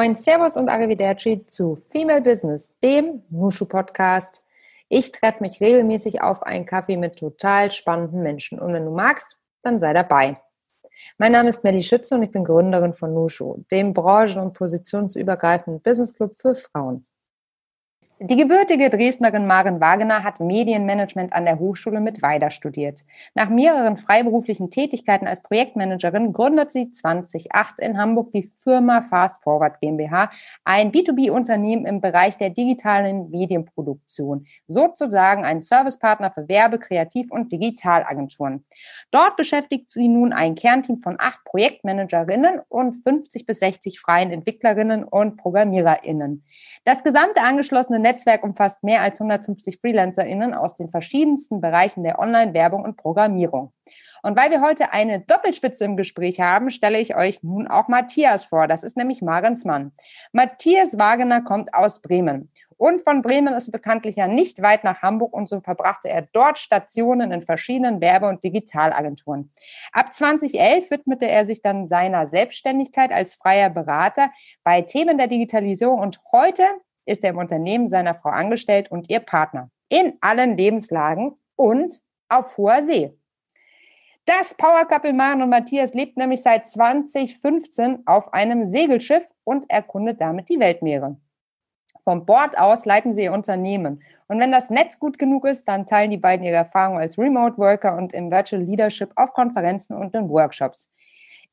Moin, Servus und Arrivederci zu Female Business, dem Nushu Podcast. Ich treffe mich regelmäßig auf einen Kaffee mit total spannenden Menschen und wenn du magst, dann sei dabei. Mein Name ist Melly Schütze und ich bin Gründerin von Nushu, dem branchen- und positionsübergreifenden Business Club für Frauen. Die gebürtige Dresdnerin Maren Wagener hat Medienmanagement an der Hochschule mit Weida studiert. Nach mehreren freiberuflichen Tätigkeiten als Projektmanagerin gründet sie 2008 in Hamburg die Firma Fast Forward GmbH, ein B2B-Unternehmen im Bereich der digitalen Medienproduktion, sozusagen ein Servicepartner für Werbe-, Kreativ- und Digitalagenturen. Dort beschäftigt sie nun ein Kernteam von acht Projektmanagerinnen und 50 bis 60 freien Entwicklerinnen und ProgrammiererInnen. Das gesamte angeschlossene Netzwerk umfasst mehr als 150 FreelancerInnen aus den verschiedensten Bereichen der Online-Werbung und Programmierung. Und weil wir heute eine Doppelspitze im Gespräch haben, stelle ich euch nun auch Matthias vor. Das ist nämlich Marens Mann. Matthias Wagener kommt aus Bremen. Und von Bremen ist bekanntlich ja nicht weit nach Hamburg und so verbrachte er dort Stationen in verschiedenen Werbe- und Digitalagenturen. Ab 2011 widmete er sich dann seiner Selbstständigkeit als freier Berater bei Themen der Digitalisierung und heute ist er im Unternehmen seiner Frau angestellt und ihr Partner. In allen Lebenslagen und auf hoher See. Das Power Couple Maren und Matthias lebt nämlich seit 2015 auf einem Segelschiff und erkundet damit die Weltmeere. Vom Bord aus leiten sie ihr Unternehmen. Und wenn das Netz gut genug ist, dann teilen die beiden ihre Erfahrungen als Remote Worker und im Virtual Leadership auf Konferenzen und in Workshops.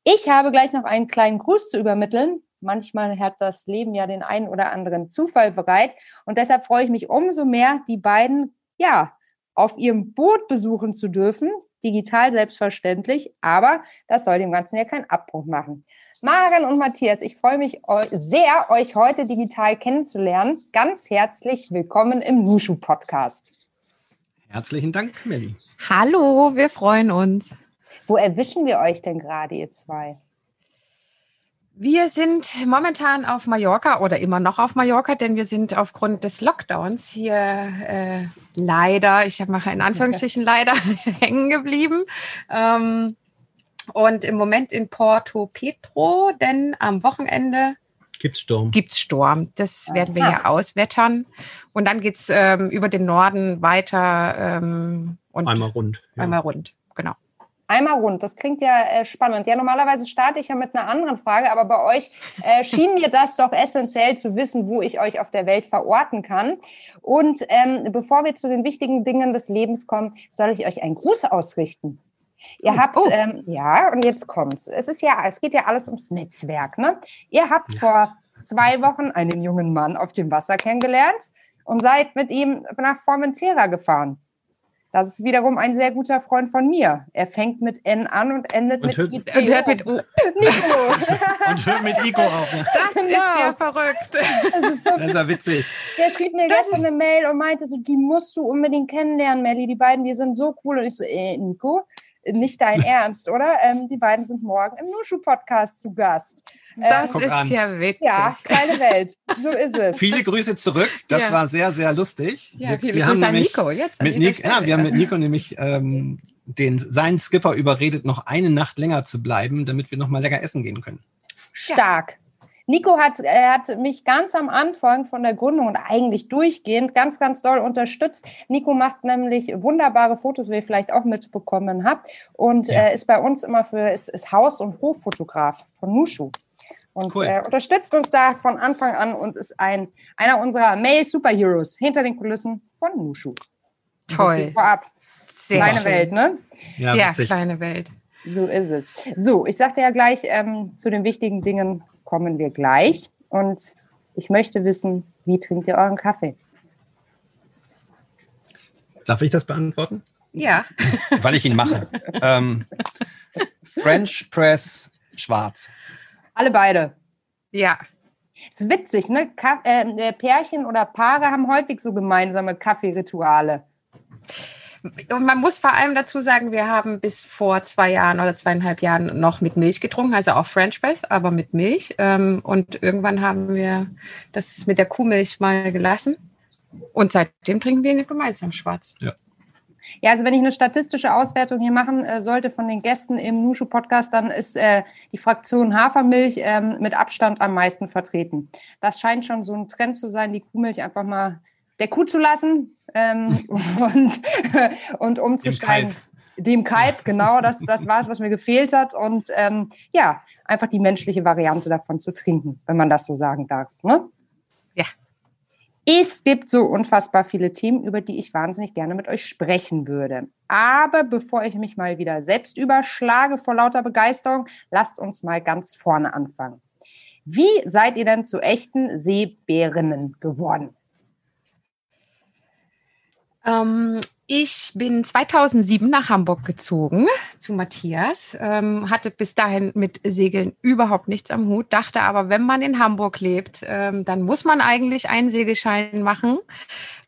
Ich habe gleich noch einen kleinen Gruß zu übermitteln. Manchmal hat das Leben ja den einen oder anderen Zufall bereit. Und deshalb freue ich mich umso mehr, die beiden, ja, auf ihrem Boot besuchen zu dürfen. Digital selbstverständlich. Aber das soll dem Ganzen ja keinen Abbruch machen. Maren und Matthias, ich freue mich sehr, euch heute digital kennenzulernen. Ganz herzlich willkommen im Nushu Podcast. Herzlichen Dank, Melli. Hallo, wir freuen uns. Wo erwischen wir euch denn gerade, ihr zwei? Wir sind momentan auf Mallorca oder immer noch auf Mallorca, denn wir sind aufgrund des Lockdowns hier äh, leider, ich mache in Anführungsstrichen leider, hängen geblieben. Ähm, und im Moment in Porto Petro, denn am Wochenende Gibt's Sturm? Gibt's Sturm. Das werden wir hier auswettern. Und dann geht's ähm, über den Norden weiter. Ähm, und einmal rund. Ja. Einmal rund, genau. Einmal rund, das klingt ja äh, spannend. Ja, normalerweise starte ich ja mit einer anderen Frage, aber bei euch äh, schien mir das doch essentiell zu wissen, wo ich euch auf der Welt verorten kann. Und ähm, bevor wir zu den wichtigen Dingen des Lebens kommen, soll ich euch einen Gruß ausrichten. Ihr habt, oh. ähm, ja, und jetzt kommt's. Es ist ja, es geht ja alles ums Netzwerk, ne? Ihr habt ja. vor zwei Wochen einen jungen Mann auf dem Wasser kennengelernt und seid mit ihm nach Formentera gefahren. Das ist wiederum ein sehr guter Freund von mir. Er fängt mit N an und endet und mit hört, ICO. Und hört mit O. Nico. und hört mit Ico auf. Das genau. ist ja verrückt. Das ist, so das ist ja witzig. Der schrieb mir das gestern eine Mail und meinte so, die musst du unbedingt kennenlernen, Melli. Die beiden, die sind so cool. Und ich so, äh, Nico, nicht dein Ernst, oder? Ähm, die beiden sind morgen im Nushu-Podcast zu Gast. Das ähm, ist an. ja witzig. Ja, kleine Welt. So ist es. Viele Grüße zurück. Das ja. war sehr, sehr lustig. Ja, wir, viele wir Grüße an Nico jetzt. An mit Nico, ja, wir haben mit Nico nämlich ähm, den, seinen Skipper überredet, noch eine Nacht länger zu bleiben, damit wir noch mal lecker essen gehen können. Stark. Nico hat, er hat mich ganz am Anfang von der Gründung und eigentlich durchgehend ganz, ganz doll unterstützt. Nico macht nämlich wunderbare Fotos, wie ihr vielleicht auch mitbekommen habt, und ja. äh, ist bei uns immer für, ist, ist Haus- und Hoffotograf von Nushu. Und cool. äh, unterstützt uns da von Anfang an und ist ein, einer unserer Male-Superheroes hinter den Kulissen von Nushu. Toll. So vorab. Sehr kleine schön. Welt, ne? Ja, ja kleine Welt. So ist es. So, ich sagte ja gleich ähm, zu den wichtigen Dingen kommen wir gleich. Und ich möchte wissen, wie trinkt ihr euren Kaffee? Darf ich das beantworten? Ja. Weil ich ihn mache. ähm, French Press schwarz. Alle beide. Ja. Ist witzig, ne? Ka äh, Pärchen oder Paare haben häufig so gemeinsame Kaffeerituale. Und man muss vor allem dazu sagen, wir haben bis vor zwei Jahren oder zweieinhalb Jahren noch mit Milch getrunken, also auch French Press, aber mit Milch. Ähm, und irgendwann haben wir das mit der Kuhmilch mal gelassen. Und seitdem trinken wir gemeinsam schwarz. Ja. Ja, also wenn ich eine statistische Auswertung hier machen äh, sollte von den Gästen im Nushu-Podcast, dann ist äh, die Fraktion Hafermilch ähm, mit Abstand am meisten vertreten. Das scheint schon so ein Trend zu sein, die Kuhmilch einfach mal der Kuh zu lassen ähm, und, und umzusteigen. Dem Kalb, genau, das, das war es, was mir gefehlt hat. Und ähm, ja, einfach die menschliche Variante davon zu trinken, wenn man das so sagen darf. Ne? Ja. Es gibt so unfassbar viele Themen, über die ich wahnsinnig gerne mit euch sprechen würde. Aber bevor ich mich mal wieder selbst überschlage vor lauter Begeisterung, lasst uns mal ganz vorne anfangen. Wie seid ihr denn zu echten Seebärinnen geworden? Ähm, ich bin 2007 nach Hamburg gezogen zu Matthias, ähm, hatte bis dahin mit Segeln überhaupt nichts am Hut, dachte aber, wenn man in Hamburg lebt, ähm, dann muss man eigentlich einen Segelschein machen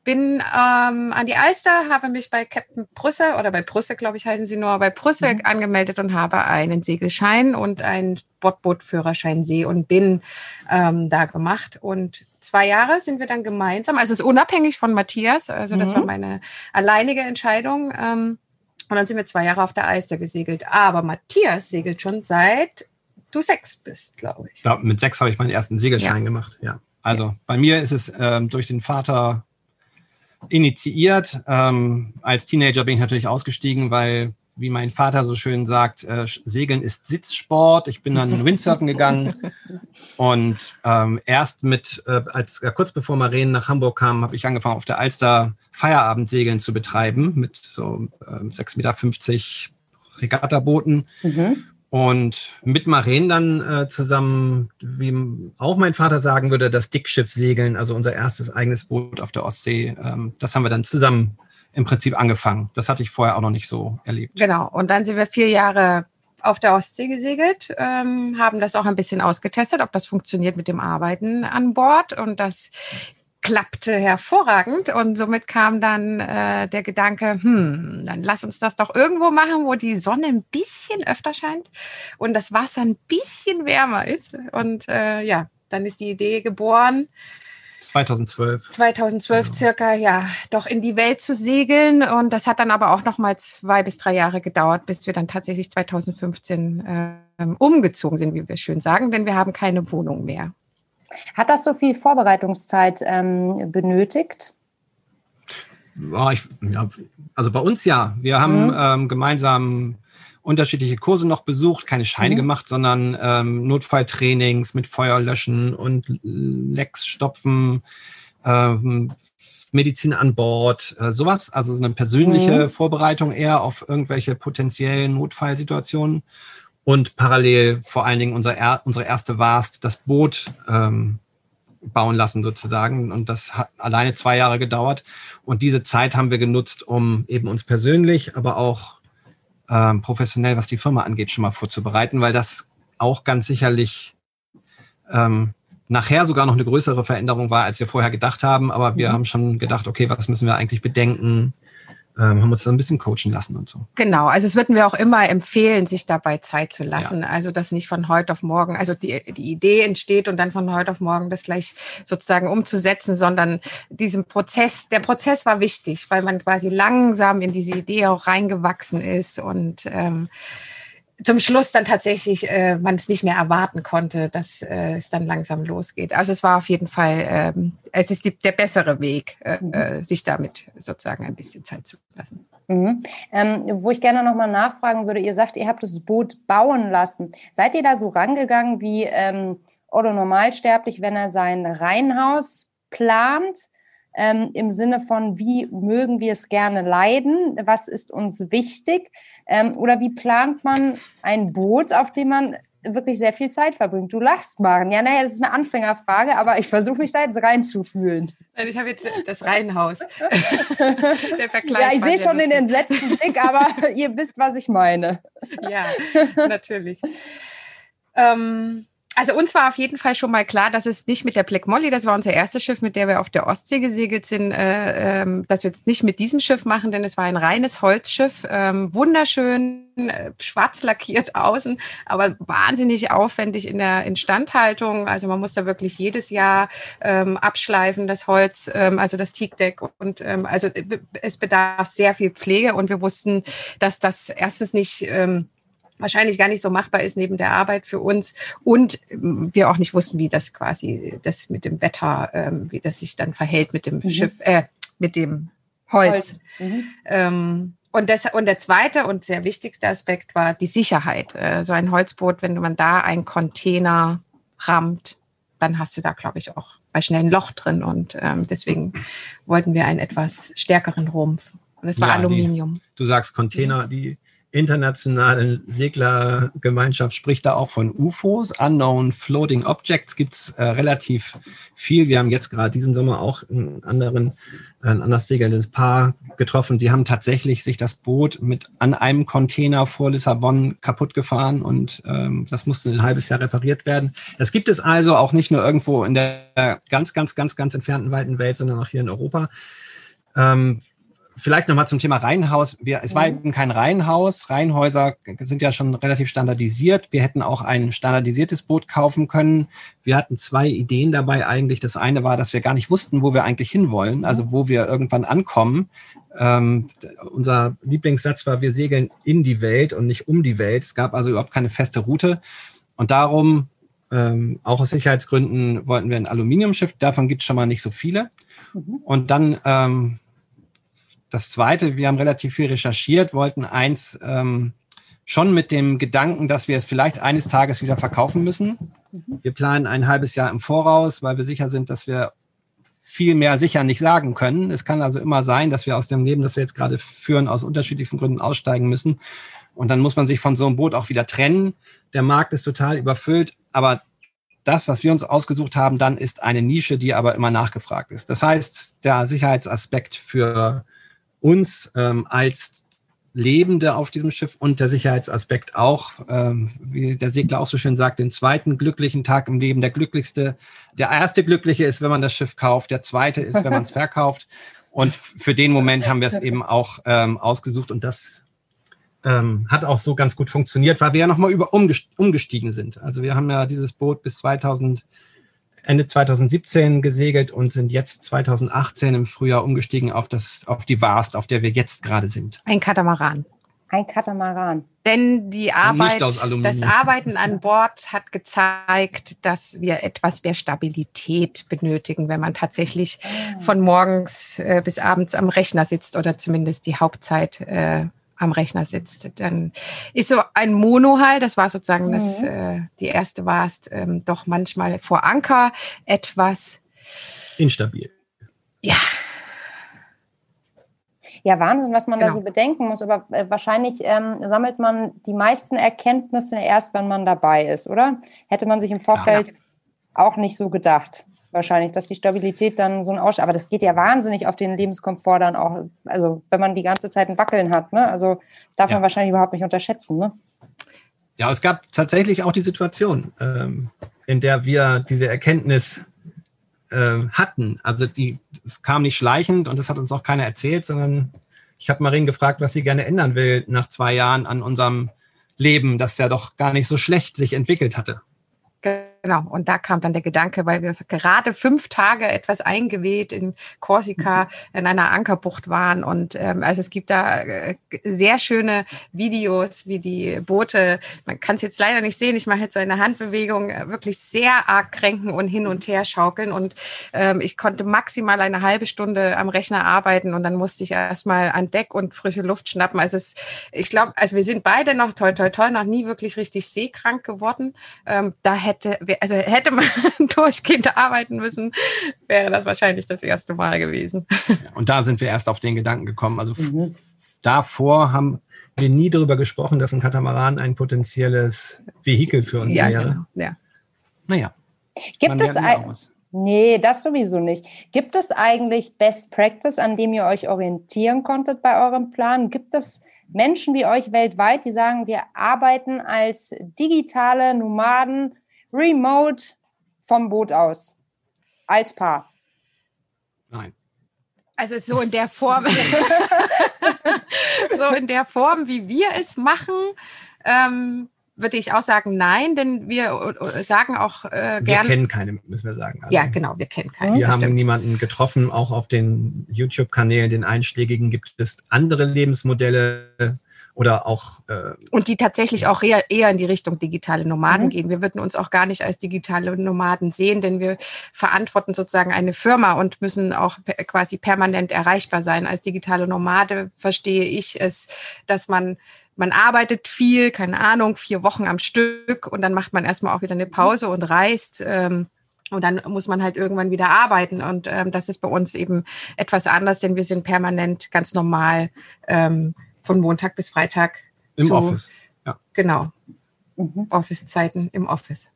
bin ähm, an die Alster, habe mich bei Captain Brüssel oder bei Brüssel, glaube ich, heißen sie nur, bei Brüssel mhm. angemeldet und habe einen Segelschein und einen Sportbootführerschein See und bin ähm, da gemacht. Und zwei Jahre sind wir dann gemeinsam, also es ist unabhängig von Matthias, also das mhm. war meine alleinige Entscheidung. Ähm, und dann sind wir zwei Jahre auf der Alster gesegelt. Aber Matthias segelt schon seit du sechs bist, glaube ich. Ja, mit sechs habe ich meinen ersten Segelschein ja. gemacht, ja. Also ja. bei mir ist es ähm, durch den Vater initiiert. Ähm, als Teenager bin ich natürlich ausgestiegen, weil, wie mein Vater so schön sagt, äh, Segeln ist Sitzsport. Ich bin dann Windsurfen gegangen und ähm, erst mit, äh, als äh, kurz bevor Maren nach Hamburg kam, habe ich angefangen, auf der Alster Feierabendsegeln zu betreiben mit so äh, 6,50 Meter Regattabooten. Mhm. Und mit Maren dann äh, zusammen, wie auch mein Vater sagen würde, das Dickschiff segeln, also unser erstes eigenes Boot auf der Ostsee. Ähm, das haben wir dann zusammen im Prinzip angefangen. Das hatte ich vorher auch noch nicht so erlebt. Genau. Und dann sind wir vier Jahre auf der Ostsee gesegelt, ähm, haben das auch ein bisschen ausgetestet, ob das funktioniert mit dem Arbeiten an Bord. Und das klappte hervorragend und somit kam dann äh, der Gedanke, hm, dann lass uns das doch irgendwo machen, wo die Sonne ein bisschen öfter scheint und das Wasser ein bisschen wärmer ist. Und äh, ja, dann ist die Idee geboren. 2012. 2012 genau. circa, ja, doch in die Welt zu segeln. Und das hat dann aber auch noch mal zwei bis drei Jahre gedauert, bis wir dann tatsächlich 2015 äh, umgezogen sind, wie wir schön sagen, denn wir haben keine Wohnung mehr. Hat das so viel Vorbereitungszeit ähm, benötigt? Ja, ich, ja, also bei uns ja. Wir haben mhm. ähm, gemeinsam unterschiedliche Kurse noch besucht, keine Scheine mhm. gemacht, sondern ähm, Notfalltrainings mit Feuerlöschen und Lecks stopfen, ähm, Medizin an Bord, äh, sowas. Also so eine persönliche mhm. Vorbereitung eher auf irgendwelche potenziellen Notfallsituationen und parallel vor allen Dingen unser er, unsere erste Warst, das Boot ähm, bauen lassen sozusagen. Und das hat alleine zwei Jahre gedauert. Und diese Zeit haben wir genutzt, um eben uns persönlich, aber auch ähm, professionell, was die Firma angeht, schon mal vorzubereiten, weil das auch ganz sicherlich ähm, nachher sogar noch eine größere Veränderung war, als wir vorher gedacht haben. Aber wir mhm. haben schon gedacht, okay, was müssen wir eigentlich bedenken? Ähm, haben uns da ein bisschen coachen lassen und so. Genau, also es würden wir auch immer empfehlen, sich dabei Zeit zu lassen. Ja. Also das nicht von heute auf morgen, also die, die Idee entsteht und dann von heute auf morgen das gleich sozusagen umzusetzen, sondern diesen Prozess, der Prozess war wichtig, weil man quasi langsam in diese Idee auch reingewachsen ist und ähm, zum Schluss dann tatsächlich äh, man es nicht mehr erwarten konnte, dass äh, es dann langsam losgeht. Also es war auf jeden Fall, ähm, es ist die, der bessere Weg, äh, mhm. Äh, sich damit sozusagen ein bisschen Zeit zu lassen. Mhm. Ähm, wo ich gerne nochmal nachfragen würde, ihr sagt, ihr habt das Boot bauen lassen. Seid ihr da so rangegangen wie ähm, Otto Normalsterblich, wenn er sein Reihenhaus plant? ähm, im Sinne von, wie mögen wir es gerne leiden, was ist uns wichtig ähm, oder wie plant man ein Boot, auf dem man wirklich sehr viel Zeit verbringt. Du lachst, Maren. Ja, naja, das ist eine Anfängerfrage, aber ich versuche mich da jetzt reinzufühlen. Ich habe jetzt das Reihenhaus. ja, ich sehe schon den entsetzten Blick, aber ihr wisst, was ich meine. Ja, natürlich. Ähm, Also uns war auf jeden Fall schon mal klar, dass es nicht mit der Black Molly, das war unser erstes Schiff, mit der wir auf der Ostsee gesegelt sind, äh, ähm, dass wir jetzt nicht mit diesem Schiff machen, denn es war ein reines Holzschiff, ähm, wunderschön, äh, schwarz lackiert außen, aber wahnsinnig aufwendig in der Instandhaltung. Also man muss da wirklich jedes Jahr ähm, abschleifen, das Holz, ähm, also das Teakdeck und also äh, es bedarf sehr viel Pflege und wir wussten, dass das erstens nicht wahrscheinlich gar nicht so machbar ist neben der Arbeit für uns und ähm, wir auch nicht wussten, wie das quasi das mit dem Wetter, ähm, wie das sich dann verhält mit dem mhm. Schiff, äh, mit dem Holz. Holz. Mhm. Ähm, und, das, und der zweite und sehr wichtigste Aspekt war die Sicherheit. Äh, so ein Holzboot, wenn man da einen Container rammt, dann hast du da, glaube ich, auch bei schnell ein Loch drin. Und ähm, deswegen wollten wir einen etwas stärkeren Rumpf. Und es war ja, Aluminium. Die, du sagst Container, die internationalen Seglergemeinschaft spricht da auch von UFOs, Unknown Floating Objects, gibt es äh, relativ viel. Wir haben jetzt gerade diesen Sommer auch einen anderen, ein anderes segelndes Paar getroffen. Die haben tatsächlich sich das Boot mit an einem Container vor Lissabon kaputt gefahren und ähm, das musste ein halbes Jahr repariert werden. Das gibt es also auch nicht nur irgendwo in der ganz, ganz, ganz, ganz entfernten weiten Welt, sondern auch hier in Europa. Ähm, vielleicht nochmal zum Thema Reihenhaus. Wir, es war mhm. eben kein Reihenhaus. Reihenhäuser sind ja schon relativ standardisiert. Wir hätten auch ein standardisiertes Boot kaufen können. Wir hatten zwei Ideen dabei eigentlich. Das eine war, dass wir gar nicht wussten, wo wir eigentlich hinwollen, also wo wir irgendwann ankommen. Ähm, unser Lieblingssatz war, wir segeln in die Welt und nicht um die Welt. Es gab also überhaupt keine feste Route. Und darum, ähm, auch aus Sicherheitsgründen, wollten wir ein Aluminiumschiff. Davon gibt es schon mal nicht so viele. Mhm. Und dann ähm, das Zweite, wir haben relativ viel recherchiert, wollten eins ähm, schon mit dem Gedanken, dass wir es vielleicht eines Tages wieder verkaufen müssen. Mhm. Wir planen ein halbes Jahr im Voraus, weil wir sicher sind, dass wir viel mehr sicher nicht sagen können. Es kann also immer sein, dass wir aus dem Leben, das wir jetzt gerade führen, aus unterschiedlichsten Gründen aussteigen müssen. Und dann muss man sich von so einem Boot auch wieder trennen. Der Markt ist total überfüllt, aber das, was wir uns ausgesucht haben, dann ist eine Nische, die aber immer nachgefragt ist. Das heißt, der Sicherheitsaspekt für uns ähm, als Lebende auf diesem Schiff und der Sicherheitsaspekt auch, ähm, wie der Segler auch so schön sagt, den zweiten glücklichen Tag im Leben. Der glücklichste, der erste glückliche ist, wenn man das Schiff kauft, der zweite ist, wenn man es verkauft. Und für den Moment haben wir es eben auch ähm, ausgesucht und das ähm, hat auch so ganz gut funktioniert, weil wir ja nochmal über umgestiegen sind. Also wir haben ja dieses Boot bis 2000 Ende 2017 gesegelt und sind jetzt 2018 im Frühjahr umgestiegen auf, das, auf die Warst, auf der wir jetzt gerade sind. Ein Katamaran. Ein Katamaran. Denn die Arbeit, das Arbeiten an Bord hat gezeigt, dass wir etwas mehr Stabilität benötigen, wenn man tatsächlich von morgens äh, bis abends am Rechner sitzt oder zumindest die Hauptzeit äh, am Rechner sitzt. Dann ist so ein Monohall, das war sozusagen mhm. das, äh, die erste warst, ähm, doch manchmal vor Anker etwas instabil. Ja. Ja, Wahnsinn, was man genau. da so bedenken muss. Aber äh, wahrscheinlich ähm, sammelt man die meisten Erkenntnisse erst, wenn man dabei ist, oder? Hätte man sich im Vorfeld ja. auch nicht so gedacht wahrscheinlich, dass die Stabilität dann so ein Ausschlag, aber das geht ja wahnsinnig auf den Lebenskomfort dann auch, also wenn man die ganze Zeit ein Wackeln hat, ne? Also darf ja. man wahrscheinlich überhaupt nicht unterschätzen, ne? Ja, es gab tatsächlich auch die Situation, ähm, in der wir diese Erkenntnis äh, hatten. Also die, es kam nicht schleichend und das hat uns auch keiner erzählt, sondern ich habe Marin gefragt, was sie gerne ändern will nach zwei Jahren an unserem Leben, das ja doch gar nicht so schlecht sich entwickelt hatte. Genau, und da kam dann der Gedanke, weil wir gerade fünf Tage etwas eingeweht in Korsika mhm. in einer Ankerbucht waren. Und ähm, also es gibt da äh, sehr schöne Videos, wie die Boote, man kann es jetzt leider nicht sehen, ich mache jetzt so eine Handbewegung, äh, wirklich sehr arg kränken und hin und her schaukeln. Und ähm, ich konnte maximal eine halbe Stunde am Rechner arbeiten und dann musste ich erstmal an Deck und frische Luft schnappen. Also es, ich glaube, also wir sind beide noch toll, toll, toll, noch nie wirklich richtig seekrank geworden. Ähm, da hätte also hätte man durchgehend arbeiten müssen, wäre das wahrscheinlich das erste Mal gewesen. Und da sind wir erst auf den Gedanken gekommen. Also mhm. davor haben wir nie darüber gesprochen, dass ein Katamaran ein potenzielles Vehikel für uns ja, wäre. Genau. Ja. Naja. Gibt es ein, Nee, das sowieso nicht. Gibt es eigentlich Best Practice, an dem ihr euch orientieren konntet bei eurem Plan? Gibt es Menschen wie euch weltweit, die sagen, wir arbeiten als digitale Nomaden remote vom Boot aus. Als Paar. Nein. Also so in der Form, so in der Form, wie wir es machen, ähm, würde ich auch sagen, nein, denn wir äh, sagen auch äh, gerne. Wir kennen keine, müssen wir sagen. Also, ja, genau, wir kennen keine. Wir haben stimmt. niemanden getroffen. Auch auf den YouTube-Kanälen, den einschlägigen, gibt es andere Lebensmodelle oder auch. Äh, und die tatsächlich auch eher, eher in die Richtung digitale Nomaden mhm. gehen. Wir würden uns auch gar nicht als digitale Nomaden sehen, denn wir verantworten sozusagen eine Firma und müssen auch quasi permanent erreichbar sein. Als digitale Nomade verstehe ich es, dass man man arbeitet viel, keine Ahnung, vier Wochen am Stück und dann macht man erstmal auch wieder eine Pause und reist. Ähm, und dann muss man halt irgendwann wieder arbeiten. Und ähm, das ist bei uns eben etwas anders, denn wir sind permanent ganz normal ähm, von Montag bis Freitag. Im zu, Office. Ja. Genau. Mhm. Office-Zeiten im Office.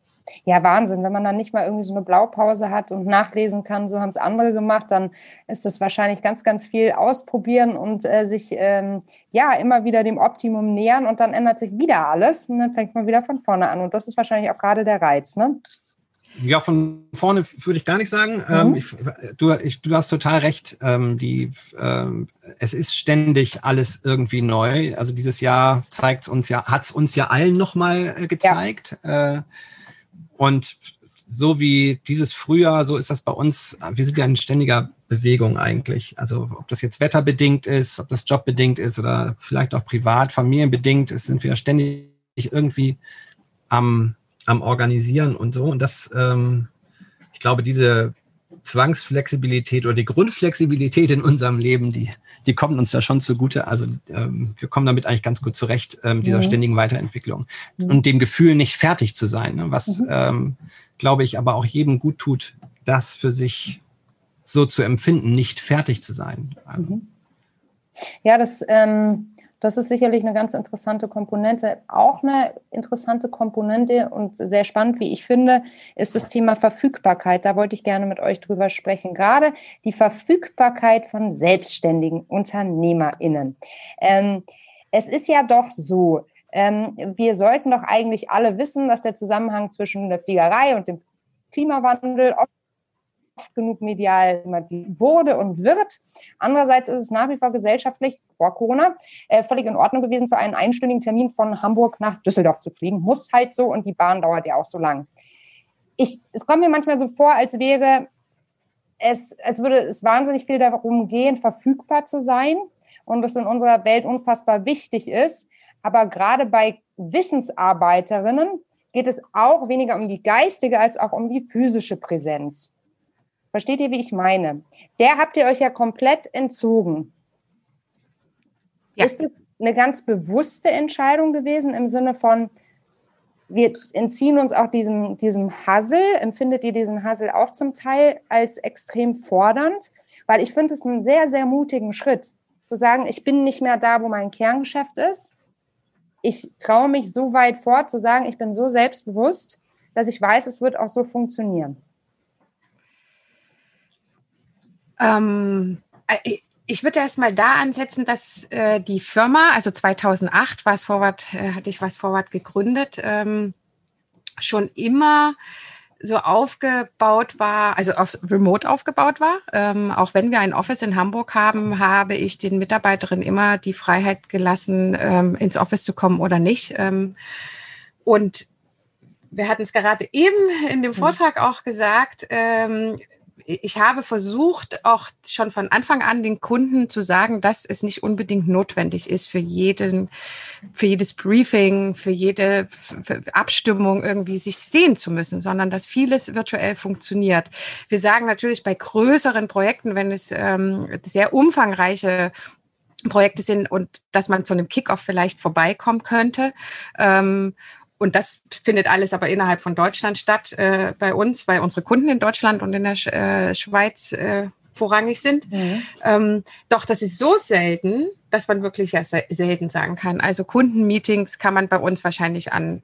Ja, Wahnsinn. Wenn man dann nicht mal irgendwie so eine Blaupause hat und nachlesen kann, so haben es andere gemacht, dann ist das wahrscheinlich ganz, ganz viel ausprobieren und äh, sich ähm, ja immer wieder dem Optimum nähern und dann ändert sich wieder alles und dann fängt man wieder von vorne an. Und das ist wahrscheinlich auch gerade der Reiz, ne? Ja, von vorne würde ich gar nicht sagen. Mhm. Ähm, ich, du, ich, du hast total recht. Ähm, die, ähm, es ist ständig alles irgendwie neu. Also dieses Jahr zeigt uns ja, hat es uns ja allen nochmal äh, gezeigt. Ja. Äh, und so wie dieses Frühjahr, so ist das bei uns. Wir sind ja in ständiger Bewegung eigentlich. Also ob das jetzt wetterbedingt ist, ob das jobbedingt ist oder vielleicht auch privat, familienbedingt ist, sind wir ständig irgendwie am, am Organisieren und so. Und das, ähm, ich glaube, diese Zwangsflexibilität oder die Grundflexibilität in unserem Leben, die, die kommen uns da schon zugute. Also ähm, wir kommen damit eigentlich ganz gut zurecht, ähm, dieser mhm. ständigen Weiterentwicklung mhm. und dem Gefühl, nicht fertig zu sein, ne? was, mhm. ähm, glaube ich, aber auch jedem gut tut, das für sich so zu empfinden, nicht fertig zu sein. Also. Mhm. Ja, das ähm, das ist sicherlich eine ganz interessante Komponente. Auch eine interessante Komponente und sehr spannend, wie ich finde, ist das Thema Verfügbarkeit. Da wollte ich gerne mit euch drüber sprechen. Gerade die Verfügbarkeit von selbstständigen UnternehmerInnen. Ähm, es ist ja doch so, ähm, wir sollten doch eigentlich alle wissen, dass der Zusammenhang zwischen der Fliegerei und dem Klimawandel oft genug medial wurde und wird. Andererseits ist es nach wie vor gesellschaftlich vor Corona äh, völlig in Ordnung gewesen, für einen einstündigen Termin von Hamburg nach Düsseldorf zu fliegen. Muss halt so und die Bahn dauert ja auch so lang. Ich, es kommt mir manchmal so vor, als wäre es, als würde es wahnsinnig viel darum gehen, verfügbar zu sein und das in unserer Welt unfassbar wichtig ist. Aber gerade bei Wissensarbeiterinnen geht es auch weniger um die geistige als auch um die physische Präsenz. Versteht ihr, wie ich meine? Der habt ihr euch ja komplett entzogen. Ja. Ist es eine ganz bewusste Entscheidung gewesen im Sinne von, wir entziehen uns auch diesem, diesem Hassel? Empfindet ihr diesen Hassel auch zum Teil als extrem fordernd? Weil ich finde es einen sehr, sehr mutigen Schritt, zu sagen, ich bin nicht mehr da, wo mein Kerngeschäft ist. Ich traue mich so weit vor, zu sagen, ich bin so selbstbewusst, dass ich weiß, es wird auch so funktionieren. Ähm, äh, ich würde erst mal da ansetzen, dass äh, die Firma, also 2008 war es Forward, äh, hatte ich was Forward gegründet, ähm, schon immer so aufgebaut war, also auf Remote aufgebaut war. Ähm, auch wenn wir ein Office in Hamburg haben, habe ich den Mitarbeiterinnen immer die Freiheit gelassen, ähm, ins Office zu kommen oder nicht. Ähm, und wir hatten es gerade eben in dem mhm. Vortrag auch gesagt, ähm, ich habe versucht, auch schon von Anfang an den Kunden zu sagen, dass es nicht unbedingt notwendig ist für jeden, für jedes Briefing, für jede für Abstimmung irgendwie sich sehen zu müssen, sondern dass vieles virtuell funktioniert. Wir sagen natürlich bei größeren Projekten, wenn es ähm, sehr umfangreiche Projekte sind und dass man zu einem Kickoff vielleicht vorbeikommen könnte. Ähm, und das findet alles aber innerhalb von Deutschland statt äh, bei uns, weil unsere Kunden in Deutschland und in der Sch äh, Schweiz äh, vorrangig sind. Mhm. Ähm, doch das ist so selten, dass man wirklich ja selten sagen kann. Also Kundenmeetings kann man bei uns wahrscheinlich an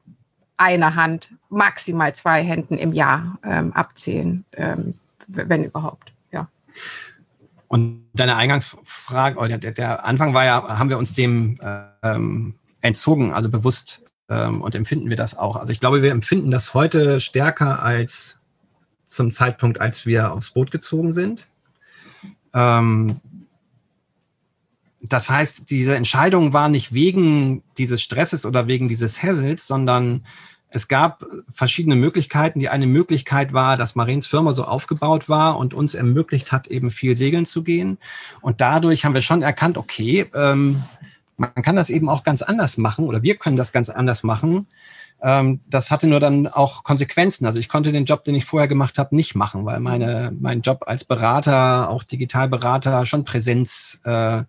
einer Hand, maximal zwei Händen im Jahr ähm, abzählen, ähm, wenn überhaupt. Ja. Und deine Eingangsfrage, oder der, der, Anfang war ja, haben wir uns dem ähm, entzogen, also bewusst und empfinden wir das auch. Also ich glaube, wir empfinden das heute stärker als zum Zeitpunkt, als wir aufs Boot gezogen sind. Ähm, das heißt, diese Entscheidung war nicht wegen dieses Stresses oder wegen dieses Hassels, sondern es gab verschiedene Möglichkeiten. Die eine Möglichkeit war, dass Marins Firma so aufgebaut war und uns ermöglicht hat, eben viel segeln zu gehen. Und dadurch haben wir schon erkannt, okay, ähm, man kann das eben auch ganz anders machen oder wir können das ganz anders machen. Ähm, das hatte nur dann auch Konsequenzen. Also ich konnte den Job, den ich vorher gemacht habe, nicht machen, weil meine, mein Job als Berater, auch Digitalberater, schon Präsenz äh,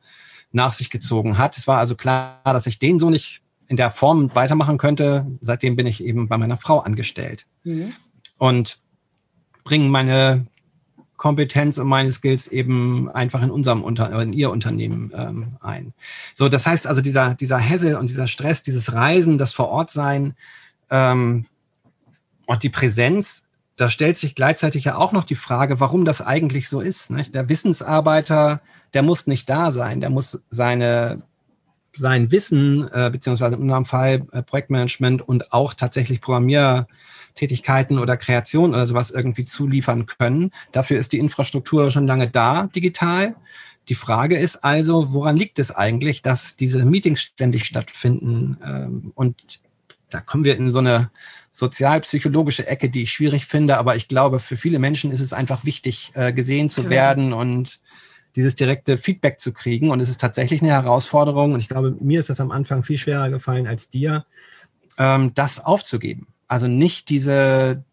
nach sich gezogen hat. Es war also klar, dass ich den so nicht in der Form weitermachen könnte. Seitdem bin ich eben bei meiner Frau angestellt mhm. und bringe meine Kompetenz und meine Skills eben einfach in unserem Unter in ihr Unternehmen ähm, ein. So, das heißt also dieser dieser Hassel und dieser Stress, dieses Reisen, das vor Ort sein ähm, und die Präsenz, da stellt sich gleichzeitig ja auch noch die Frage, warum das eigentlich so ist. Nicht? Der Wissensarbeiter der muss nicht da sein, der muss seine sein Wissen, äh, beziehungsweise in unserem Fall äh, Projektmanagement und auch tatsächlich Programmiertätigkeiten oder Kreation oder sowas irgendwie zuliefern können. Dafür ist die Infrastruktur schon lange da, digital. Die Frage ist also, woran liegt es eigentlich, dass diese Meetings ständig stattfinden? Ähm, und da kommen wir in so eine sozialpsychologische Ecke, die ich schwierig finde, aber ich glaube, für viele Menschen ist es einfach wichtig, äh, gesehen zu werden und dieses direkte Feedback zu kriegen. Und es ist tatsächlich eine Herausforderung. Und ich glaube, mir ist das am Anfang viel schwerer gefallen als dir, ähm, das aufzugeben. Also nicht diese,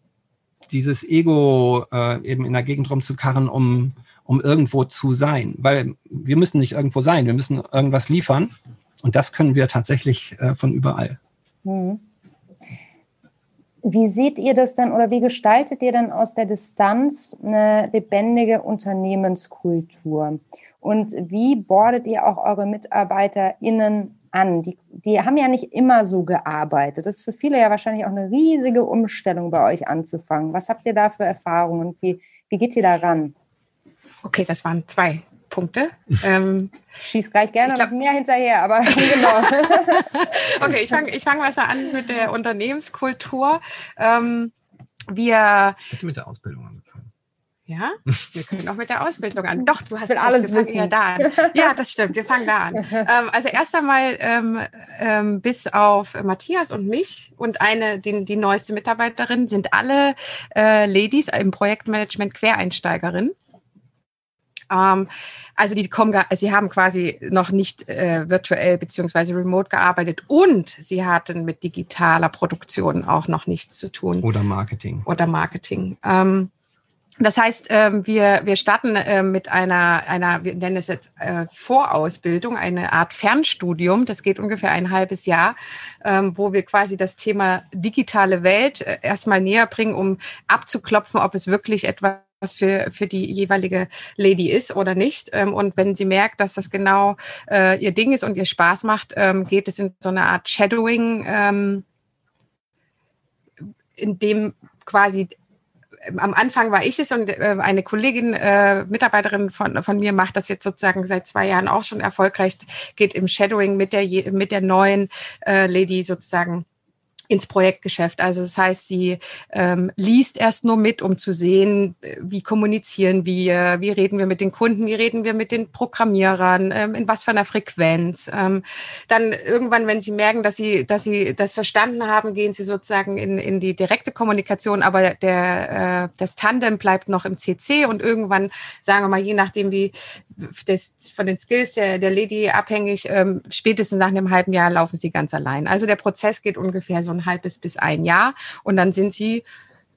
dieses Ego äh, eben in der Gegend rumzukarren, um, um irgendwo zu sein. Weil wir müssen nicht irgendwo sein, wir müssen irgendwas liefern. Und das können wir tatsächlich äh, von überall. Mhm. Wie seht ihr das denn oder wie gestaltet ihr denn aus der Distanz eine lebendige Unternehmenskultur? Und wie bordet ihr auch eure MitarbeiterInnen an? Die, die haben ja nicht immer so gearbeitet. Das ist für viele ja wahrscheinlich auch eine riesige Umstellung bei euch anzufangen. Was habt ihr da für Erfahrungen? Wie, wie geht ihr da ran? Okay, das waren zwei Punkte. Ähm, Schieß gleich gerne glaub, noch mehr hinterher, aber genau. okay, ich fange ich fang mal so an mit der Unternehmenskultur. Ähm, wir. Ich hätte mit der Ausbildung angefangen. Ja, wir können auch mit der Ausbildung an. Doch, du hast alles wissen. Ja, da an. ja, das stimmt. Wir fangen da an. Ähm, also erst einmal ähm, ähm, bis auf Matthias und mich und eine die, die neueste Mitarbeiterin sind alle äh, Ladies im Projektmanagement Quereinsteigerin. Ähm, also die kommen, sie haben quasi noch nicht äh, virtuell beziehungsweise remote gearbeitet und sie hatten mit digitaler Produktion auch noch nichts zu tun. Oder Marketing. Oder Marketing. Ähm, das heißt, ähm, wir, wir starten äh, mit einer, einer, wir nennen es jetzt äh, Vorausbildung, eine Art Fernstudium. Das geht ungefähr ein halbes Jahr, ähm, wo wir quasi das Thema digitale Welt äh, erstmal näher bringen, um abzuklopfen, ob es wirklich etwas was für, für die jeweilige Lady ist oder nicht. Ähm, und wenn sie merkt, dass das genau äh, ihr Ding ist und ihr Spaß macht, ähm, geht es in so eine Art Shadowing, ähm, in dem quasi ähm, am Anfang war ich es und äh, eine Kollegin, äh, Mitarbeiterin von, von mir macht das jetzt sozusagen seit zwei Jahren auch schon erfolgreich, geht im Shadowing mit der, mit der neuen äh, Lady sozusagen ins Projektgeschäft. Also das heißt, sie ähm, liest erst nur mit, um zu sehen, äh, wie kommunizieren wir, wie reden wir mit den Kunden, wie reden wir mit den Programmierern, ähm, in was für einer Frequenz. Ähm, dann irgendwann, wenn sie merken, dass sie, dass sie das verstanden haben, gehen sie sozusagen in, in die direkte Kommunikation, aber der, äh, das Tandem bleibt noch im CC und irgendwann, sagen wir mal, je nachdem, wie das von den Skills der, der Lady abhängig, ähm, spätestens nach einem halben Jahr laufen sie ganz allein. Also der Prozess geht ungefähr so ein halbes bis ein Jahr und dann sind sie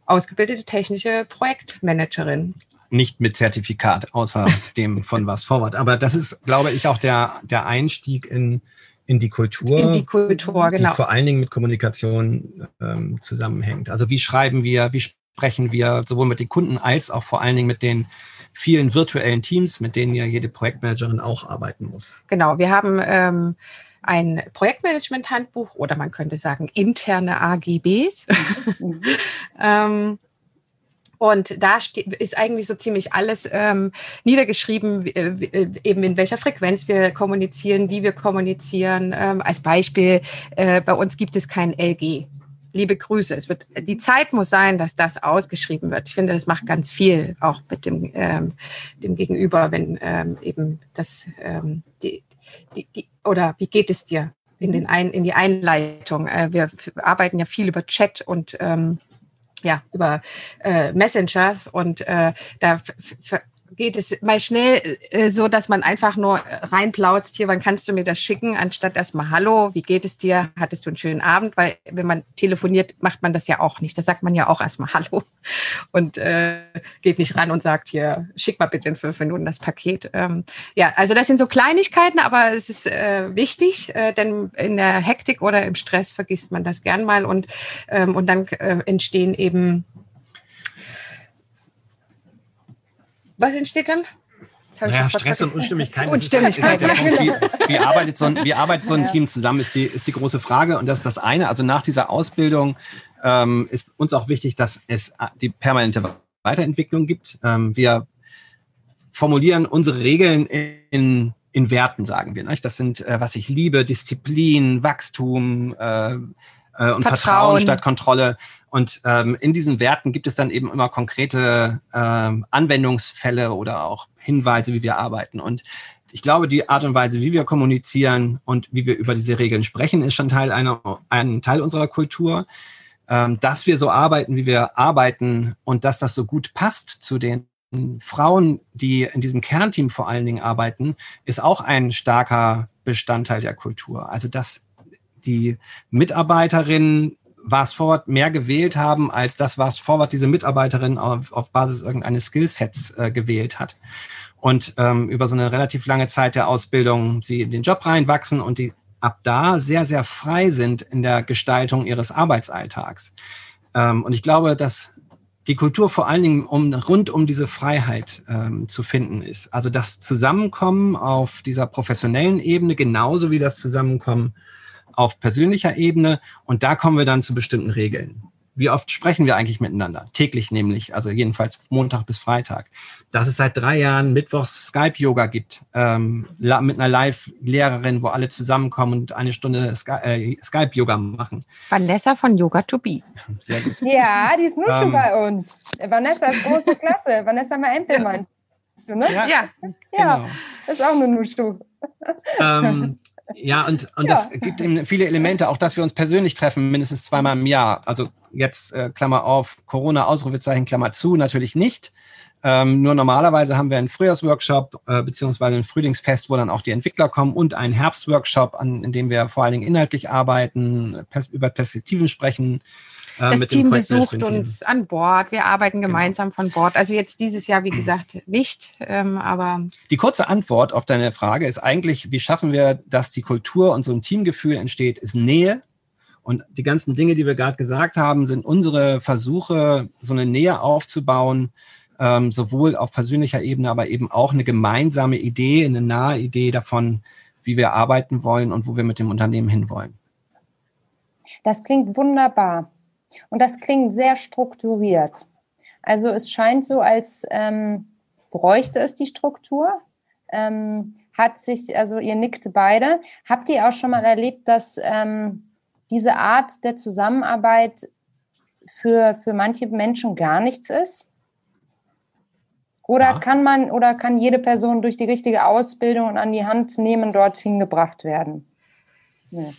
ausgebildete technische Projektmanagerin. Nicht mit Zertifikat, außer dem von was Forward. Aber das ist, glaube ich, auch der, der Einstieg in, in die Kultur. In die Kultur, genau. Die vor allen Dingen mit Kommunikation ähm, zusammenhängt. Also wie schreiben wir, wie sprechen wir sowohl mit den Kunden als auch vor allen Dingen mit den vielen virtuellen Teams, mit denen ja jede Projektmanagerin auch arbeiten muss. Genau, wir haben ähm, ein Projektmanagement-Handbuch oder man könnte sagen interne AGBs. Mhm. ähm, Und da ist eigentlich so ziemlich alles ähm, niedergeschrieben, äh, äh, eben in welcher Frequenz wir kommunizieren, wie wir kommunizieren. Ähm, als Beispiel, äh, bei uns gibt es kein LG. Liebe Grüße. Es wird, die Zeit muss sein, dass das ausgeschrieben wird. Ich finde, das macht ganz viel auch mit dem, ähm, dem Gegenüber, wenn ähm, eben das, ähm, die, die, die, oder wie geht es dir in, den Ein, in die Einleitung? Äh, wir arbeiten ja viel über Chat und ähm, ja, über äh, Messengers und äh, da geht es mal schnell äh, so, dass man einfach nur reinplautzt, hier, wann kannst du mir das schicken, anstatt erstmal Hallo, wie geht es dir? Hattest du einen schönen Abend? Weil wenn man telefoniert, macht man das ja auch nicht. Da sagt man ja auch erstmal Hallo und äh, geht nicht ran und sagt hier, schick mal bitte in fünf Minuten das Paket. Ähm, ja, also das sind so Kleinigkeiten, aber es ist äh, wichtig, äh, denn in der Hektik oder im Stress vergisst man das gern mal und, ähm, und dann äh, entstehen eben Was entsteht dann? Ja, Stress und Unstimmigkeit. Unstimmigkeit. Ist halt, ist wie, wie, arbeitet so ein, wie arbeitet so ein Team zusammen, ist die, ist die große Frage. Und das ist das eine. Also nach dieser Ausbildung ähm, ist uns auch wichtig, dass es die permanente Weiterentwicklung gibt. Ähm, wir formulieren unsere Regeln in, in Werten, sagen wir. Nicht? Das sind, äh, was ich liebe, Disziplin, Wachstum, äh, äh, und Vertrauen. Vertrauen. statt Kontrolle. Und ähm, in diesen Werten gibt es dann eben immer konkrete ähm, Anwendungsfälle oder auch Hinweise, wie wir arbeiten. Und ich glaube, die Art und Weise, wie wir kommunizieren und wie wir über diese Regeln sprechen, ist schon Teil einer, ein Teil unserer Kultur. Ähm, dass wir so arbeiten, wie wir arbeiten und dass das so gut passt zu den Frauen, die in diesem Kernteam vor allen Dingen arbeiten, ist auch ein starker Bestandteil der Kultur. Also dass die Mitarbeiterinnen was Forward mehr gewählt haben, als das, was Forward diese Mitarbeiterin auf, auf Basis irgendeines Skillsets äh, gewählt hat. Und ähm, über so eine relativ lange Zeit der Ausbildung sie in den Job reinwachsen und die ab da sehr, sehr frei sind in der Gestaltung ihres Arbeitsalltags. Ähm, und ich glaube, dass die Kultur vor allen Dingen um, rund um diese Freiheit ähm, zu finden ist. Also das Zusammenkommen auf dieser professionellen Ebene, genauso wie das Zusammenkommen auf persönlicher Ebene und da kommen wir dann zu bestimmten Regeln. Wie oft sprechen wir eigentlich miteinander? Täglich nämlich, also jedenfalls Montag bis Freitag. Dass es seit drei Jahren Mittwochs Skype-Yoga gibt, ähm, mit einer Live-Lehrerin, wo alle zusammenkommen und eine Stunde Sky äh, Skype-Yoga machen. Vanessa von Yoga to Be. Sehr gut. Ja, die ist nur schon ähm, bei uns. Vanessa ist große Klasse. Vanessa Empelmann. Du, ne? Ja, ja, ja genau. ist auch eine Nuschu. Ähm, ja, und, und ja. das gibt eben viele Elemente, auch dass wir uns persönlich treffen, mindestens zweimal im Jahr. Also jetzt äh, Klammer auf, Corona, Ausrufezeichen, Klammer zu, natürlich nicht. Ähm, nur normalerweise haben wir einen Frühjahrsworkshop äh, beziehungsweise ein Frühlingsfest, wo dann auch die Entwickler kommen und einen Herbstworkshop, an, in dem wir vor allen Dingen inhaltlich arbeiten, pers über Perspektiven sprechen, das Team besucht uns an Bord. Wir arbeiten genau. gemeinsam genau. von Bord. Also jetzt dieses Jahr, wie gesagt, nicht, ähm, aber. Die kurze Antwort auf deine Frage ist eigentlich, wie schaffen wir, dass die Kultur und so ein Teamgefühl entsteht, ist Nähe. Und die ganzen Dinge, die wir gerade gesagt haben, sind unsere Versuche, so eine Nähe aufzubauen, ähm, sowohl auf persönlicher Ebene, aber eben auch eine gemeinsame Idee, eine nahe Idee davon, wie wir arbeiten wollen und wo wir mit dem Unternehmen hinwollen. Das klingt wunderbar. Und das klingt sehr strukturiert. Also es scheint so, als ähm, bräuchte es die Struktur. Ähm, hat sich, also ihr nickt beide. Habt ihr auch schon mal erlebt, dass ähm, diese Art der Zusammenarbeit für, für manche Menschen gar nichts ist? Oder ja. kann man oder kann jede Person durch die richtige Ausbildung und an die Hand nehmen dorthin gebracht werden? Ja.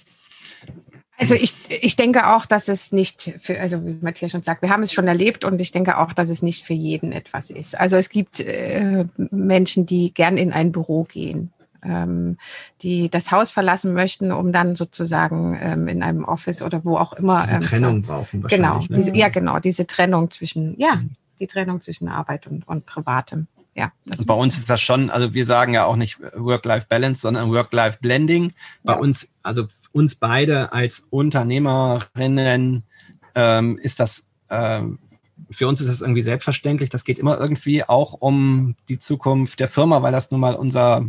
Also ich, ich denke auch, dass es nicht für, also wie Matthias schon sagt, wir haben es schon erlebt und ich denke auch, dass es nicht für jeden etwas ist. Also es gibt äh, Menschen, die gern in ein Büro gehen, ähm, die das Haus verlassen möchten, um dann sozusagen ähm, in einem Office oder wo auch immer. Diese ähm, Trennung so, brauchen wahrscheinlich. Genau, ne? diese, ja genau, diese Trennung zwischen, ja, die Trennung zwischen Arbeit und, und Privatem. Ja, bei uns ist das schon, also wir sagen ja auch nicht Work-Life-Balance, sondern Work-Life-Blending. Bei ja. uns, also uns beide als Unternehmerinnen ähm, ist das, ähm, für uns ist das irgendwie selbstverständlich. Das geht immer irgendwie auch um die Zukunft der Firma, weil das nun mal unser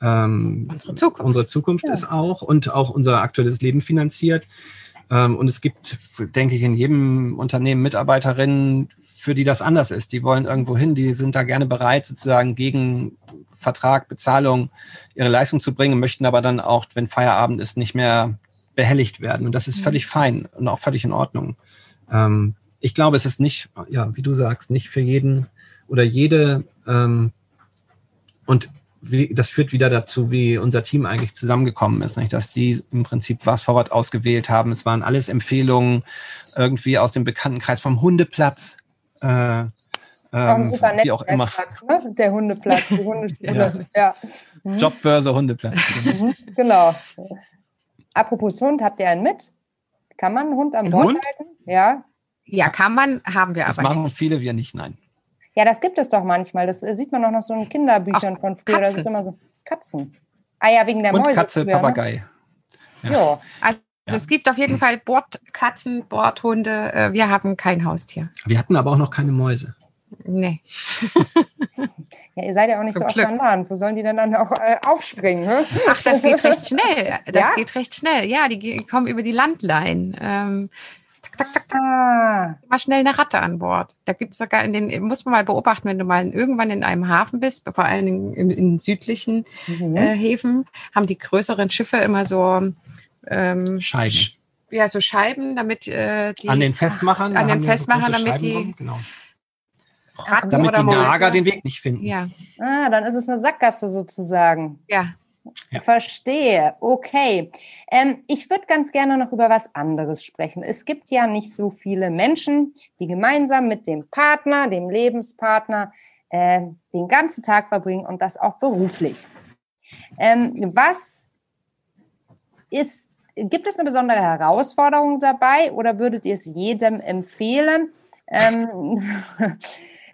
ähm, unsere Zukunft, unsere Zukunft ja. ist auch und auch unser aktuelles Leben finanziert. Ähm, und es gibt, denke ich, in jedem Unternehmen Mitarbeiterinnen, für die das anders ist. Die wollen irgendwo hin, die sind da gerne bereit, sozusagen gegen Vertrag, Bezahlung ihre Leistung zu bringen, möchten aber dann auch, wenn Feierabend ist, nicht mehr behelligt werden. Und das ist mhm. völlig fein und auch völlig in Ordnung. Ähm, ich glaube, es ist nicht, ja, wie du sagst, nicht für jeden oder jede. Ähm, und wie, das führt wieder dazu, wie unser Team eigentlich zusammengekommen ist, nicht? dass die im Prinzip was Forward ausgewählt haben. Es waren alles Empfehlungen irgendwie aus dem Bekanntenkreis vom Hundeplatz. Äh, ähm, wie auch immer. Platz, ne? Der Hundeplatz, die Hundestunde. ja. ja. Mhm. Jobbörse, Hundeplatz. Mhm. genau. Apropos Hund, habt ihr einen mit? Kann man einen Hund am Bord halten? Ja. Ja, kann man, haben wir das aber. Das machen nicht. viele, wir nicht, nein. Ja, das gibt es doch manchmal. Das äh, sieht man auch noch so in Kinderbüchern Ach, von früher. Katzen. Das ist immer so Katzen. Ah ja, wegen der Und Mäuse. Katze, früher, ne? Papagei. Ne? Ja. ja. Also ja. es gibt auf jeden Fall Bordkatzen, Bordhunde. Äh, wir haben kein Haustier. Wir hatten aber auch noch keine Mäuse. Nee. ja, ihr seid ja auch nicht Zum so oft an Land. Wo sollen die denn dann auch äh, aufspringen? Ne? Ach, das geht recht schnell. Das ja? geht recht schnell. Ja, die kommen über die Landlein. Ähm, tak, tak, tak. Ah. Mal schnell eine Ratte an Bord. Da gibt es sogar in den, muss man mal beobachten, wenn du mal irgendwann in einem Hafen bist, vor allen Dingen in, in südlichen mhm. äh, Häfen, haben die größeren Schiffe immer so ähm, Scheiben. Ja, so Scheiben, damit äh, die. An den Festmachern? An den Festmachern, damit die. Genau. Ratten damit die Nager den Weg nicht finden. Ja. Ah, dann ist es eine Sackgasse sozusagen. Ja, ja. Verstehe, okay. Ähm, ich würde ganz gerne noch über was anderes sprechen. Es gibt ja nicht so viele Menschen, die gemeinsam mit dem Partner, dem Lebenspartner, äh, den ganzen Tag verbringen und das auch beruflich. Ähm, was ist, gibt es eine besondere Herausforderung dabei oder würdet ihr es jedem empfehlen? Ähm,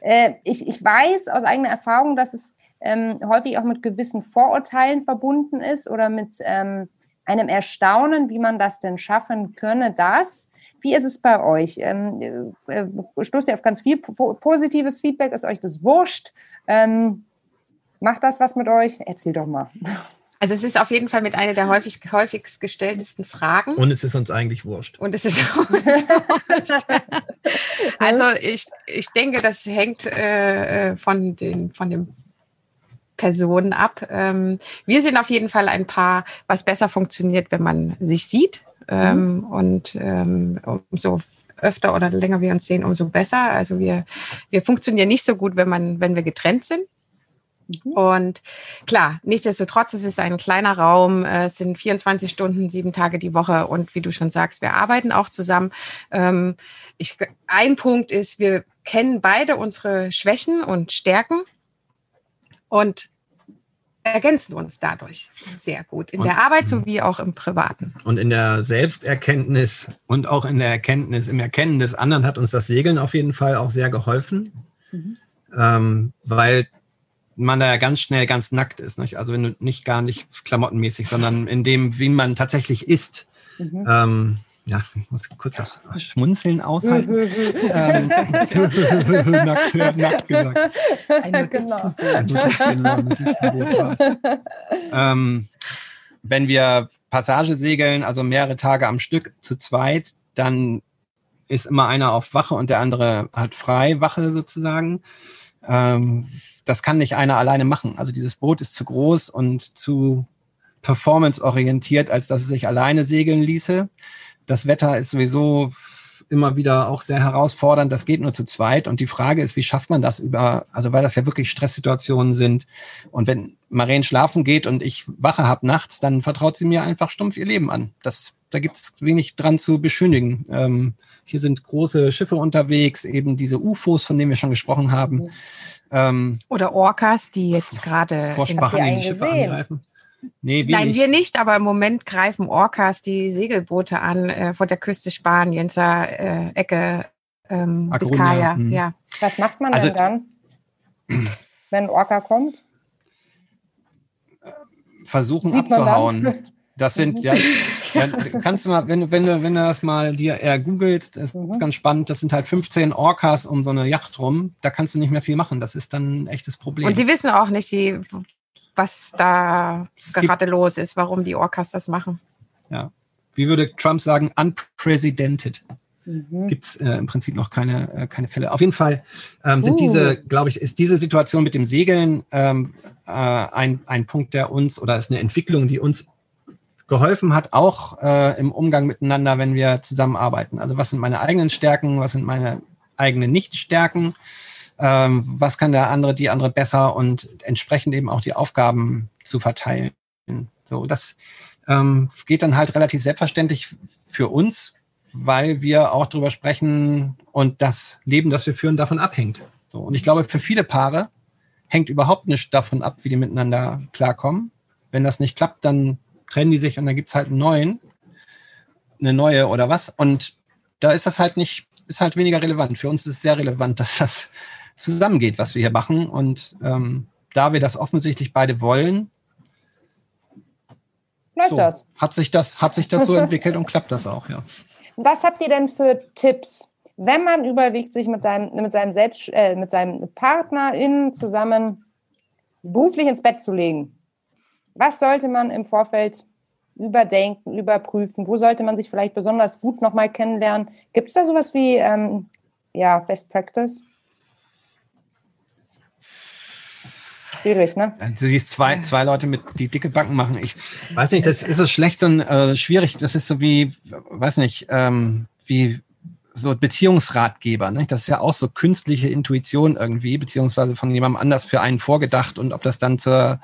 äh, ich, ich weiß aus eigener Erfahrung, dass es ähm, häufig auch mit gewissen Vorurteilen verbunden ist oder mit ähm, einem Erstaunen, wie man das denn schaffen könne, das. Wie ist es bei euch? Ähm, äh, stoßt ihr auf ganz viel positives Feedback? Ist euch das wurscht? Ähm, macht das was mit euch? Erzähl doch mal. Also es ist auf jeden Fall mit einer der häufig, häufigst gestelltesten Fragen. Und es ist uns eigentlich wurscht. Und es ist uns wurscht. Also ich, ich denke, das hängt äh, äh von, den, von dem Personen ab. Ähm, wir sind auf jeden Fall ein Paar, was besser funktioniert, wenn man sich sieht. Ähm, mhm. Und ähm, umso öfter oder länger wir uns sehen, umso besser. Also wir, wir funktionieren nicht so gut, wenn man, wenn wir getrennt sind. Mhm. Und klar, nichtsdestotrotz es ist ein kleiner Raum, äh, es sind 24 Stunden, sieben Tage die Woche und wie du schon sagst, wir arbeiten auch zusammen. Ähm, ich, ein Punkt ist, wir kennen beide unsere Schwächen und Stärken und ergänzen uns dadurch sehr gut in und, der Arbeit sowie auch im Privaten. Und in der Selbsterkenntnis und auch in der Erkenntnis, im Erkennen des anderen hat uns das Segeln auf jeden Fall auch sehr geholfen, mhm. ähm, weil man da ja ganz schnell ganz nackt ist. Nicht? Also wenn du nicht gar nicht klamottenmäßig, sondern in dem, wie man tatsächlich ist. Mhm. Ähm, ja, ich muss kurz das Schmunzeln aushalten. ähm, nackt, nackt gesagt. Ein genau. ähm, wenn wir Passage segeln, also mehrere Tage am Stück zu zweit, dann ist immer einer auf Wache und der andere hat frei Wache sozusagen. Ähm, das kann nicht einer alleine machen. Also dieses Boot ist zu groß und zu performanceorientiert, als dass es sich alleine segeln ließe. Das Wetter ist sowieso immer wieder auch sehr herausfordernd. Das geht nur zu zweit. Und die Frage ist, wie schafft man das über, also weil das ja wirklich Stresssituationen sind. Und wenn Maren schlafen geht und ich Wache habe nachts, dann vertraut sie mir einfach stumpf ihr Leben an. Das, da gibt es wenig dran zu beschönigen. Ähm, hier sind große Schiffe unterwegs, eben diese UFOs, von denen wir schon gesprochen haben. Ähm, Oder Orcas, die jetzt gerade vor die Schiffe angreifen. Nee, wir Nein, nicht. wir nicht, aber im Moment greifen Orcas die Segelboote an äh, vor der Küste Spaniens, äh, Ecke ähm, Biscaya. Hm. Ja. Was macht man also, denn dann, wenn ein Orca kommt? Versuchen Sieht abzuhauen. Das sind, ja, ja, kannst du mal, wenn, wenn, du, wenn du das mal dir eher googelst, ist mhm. ganz spannend, das sind halt 15 Orcas um so eine Yacht rum, da kannst du nicht mehr viel machen, das ist dann ein echtes Problem. Und sie wissen auch nicht, die was da es gerade los ist, warum die Orcas das machen. Ja. Wie würde Trump sagen, unprecedented? mhm. gibt es äh, im Prinzip noch keine, äh, keine Fälle. Auf jeden Fall ähm, sind uh. diese, glaube ich, ist diese Situation mit dem Segeln ähm, äh, ein, ein Punkt, der uns oder ist eine Entwicklung, die uns geholfen hat, auch äh, im Umgang miteinander, wenn wir zusammenarbeiten. Also was sind meine eigenen Stärken, was sind meine eigenen Nichtstärken, ähm, was kann der andere, die andere besser und entsprechend eben auch die Aufgaben zu verteilen. So, das ähm, geht dann halt relativ selbstverständlich für uns, weil wir auch darüber sprechen und das Leben, das wir führen, davon abhängt. So, und ich glaube, für viele Paare hängt überhaupt nicht davon ab, wie die miteinander klarkommen. Wenn das nicht klappt, dann trennen die sich und dann gibt es halt einen neuen, eine neue oder was. Und da ist das halt nicht, ist halt weniger relevant. Für uns ist es sehr relevant, dass das zusammengeht, was wir hier machen. Und ähm, da wir das offensichtlich beide wollen, läuft so, das. Hat sich das, hat sich das so entwickelt und klappt das auch, ja. Was habt ihr denn für Tipps, wenn man überlegt, sich mit seinem, mit seinem, Selbst, äh, mit seinem PartnerInnen zusammen beruflich ins Bett zu legen? Was sollte man im Vorfeld überdenken, überprüfen? Wo sollte man sich vielleicht besonders gut nochmal kennenlernen? Gibt es da sowas wie ähm, ja, Best Practice? Schwierig, ne? Du siehst zwei, zwei Leute mit die dicke Backen machen. Ich weiß nicht, das ist so schlecht, ein, äh, schwierig. Das ist so wie, weiß nicht, ähm, wie so Beziehungsratgeber. Ne? Das ist ja auch so künstliche Intuition irgendwie, beziehungsweise von jemandem anders für einen vorgedacht und ob das dann zur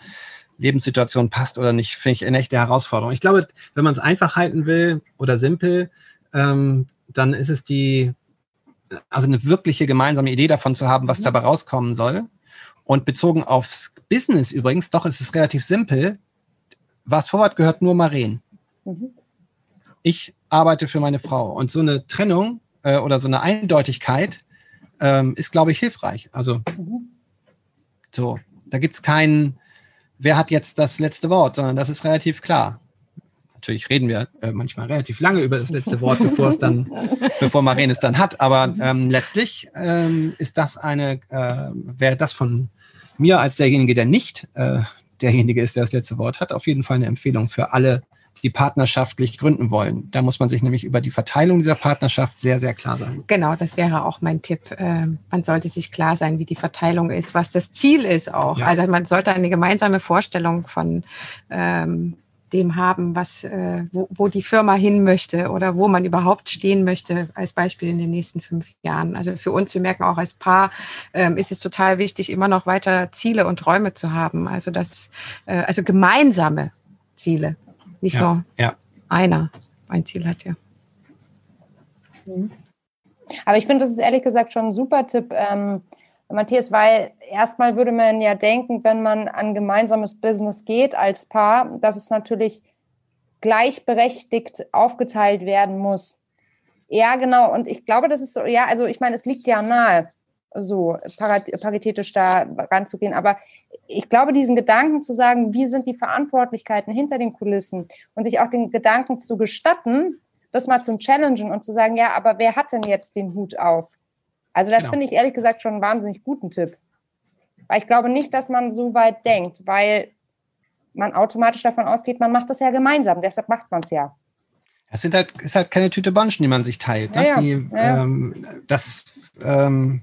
Lebenssituation passt oder nicht, finde ich eine echte Herausforderung. Ich glaube, wenn man es einfach halten will oder simpel, ähm, dann ist es die, also eine wirkliche gemeinsame Idee davon zu haben, was mhm. dabei rauskommen soll. Und bezogen aufs Business übrigens, doch ist es relativ simpel. Was vorwärts gehört nur Maren. Mhm. Ich arbeite für meine Frau. Und so eine Trennung äh, oder so eine Eindeutigkeit ähm, ist, glaube ich, hilfreich. Also mhm. so, da gibt es keinen, wer hat jetzt das letzte Wort, sondern das ist relativ klar. Natürlich reden wir äh, manchmal relativ lange über das letzte Wort, bevor es dann, bevor Maren es dann hat. Aber ähm, letztlich ähm, ist das eine, äh, wäre das von mir als derjenige, der nicht äh, derjenige ist, der das letzte Wort hat, auf jeden Fall eine Empfehlung für alle, die partnerschaftlich gründen wollen. Da muss man sich nämlich über die Verteilung dieser Partnerschaft sehr, sehr klar sein. Genau, das wäre auch mein Tipp. Ähm, man sollte sich klar sein, wie die Verteilung ist, was das Ziel ist auch. Ja. Also man sollte eine gemeinsame Vorstellung von ähm, dem haben, was, äh, wo, wo die Firma hin möchte oder wo man überhaupt stehen möchte, als Beispiel in den nächsten fünf Jahren. Also für uns, wir merken auch als Paar, ähm, ist es total wichtig, immer noch weiter Ziele und Träume zu haben. Also das, äh, also gemeinsame Ziele. Nicht ja, nur ja. einer ein Ziel hat, ja. Mhm. Aber ich finde, das ist ehrlich gesagt schon ein super Tipp, ähm, Matthias, weil erstmal würde man ja denken, wenn man an gemeinsames Business geht als Paar, dass es natürlich gleichberechtigt aufgeteilt werden muss. Ja, genau. Und ich glaube, das ist so, ja, also ich meine, es liegt ja nahe, so paritätisch da ranzugehen. Aber ich glaube, diesen Gedanken zu sagen, wie sind die Verantwortlichkeiten hinter den Kulissen und sich auch den Gedanken zu gestatten, das mal zu challengen und zu sagen, ja, aber wer hat denn jetzt den Hut auf? Also das genau. finde ich ehrlich gesagt schon einen wahnsinnig guten Tipp. Weil ich glaube nicht, dass man so weit denkt, weil man automatisch davon ausgeht, man macht das ja gemeinsam. Deshalb macht man es ja. Es sind halt, ist halt keine Tüte Bonschen, die man sich teilt. Ne? Ja, die, ja. Ähm, das ähm,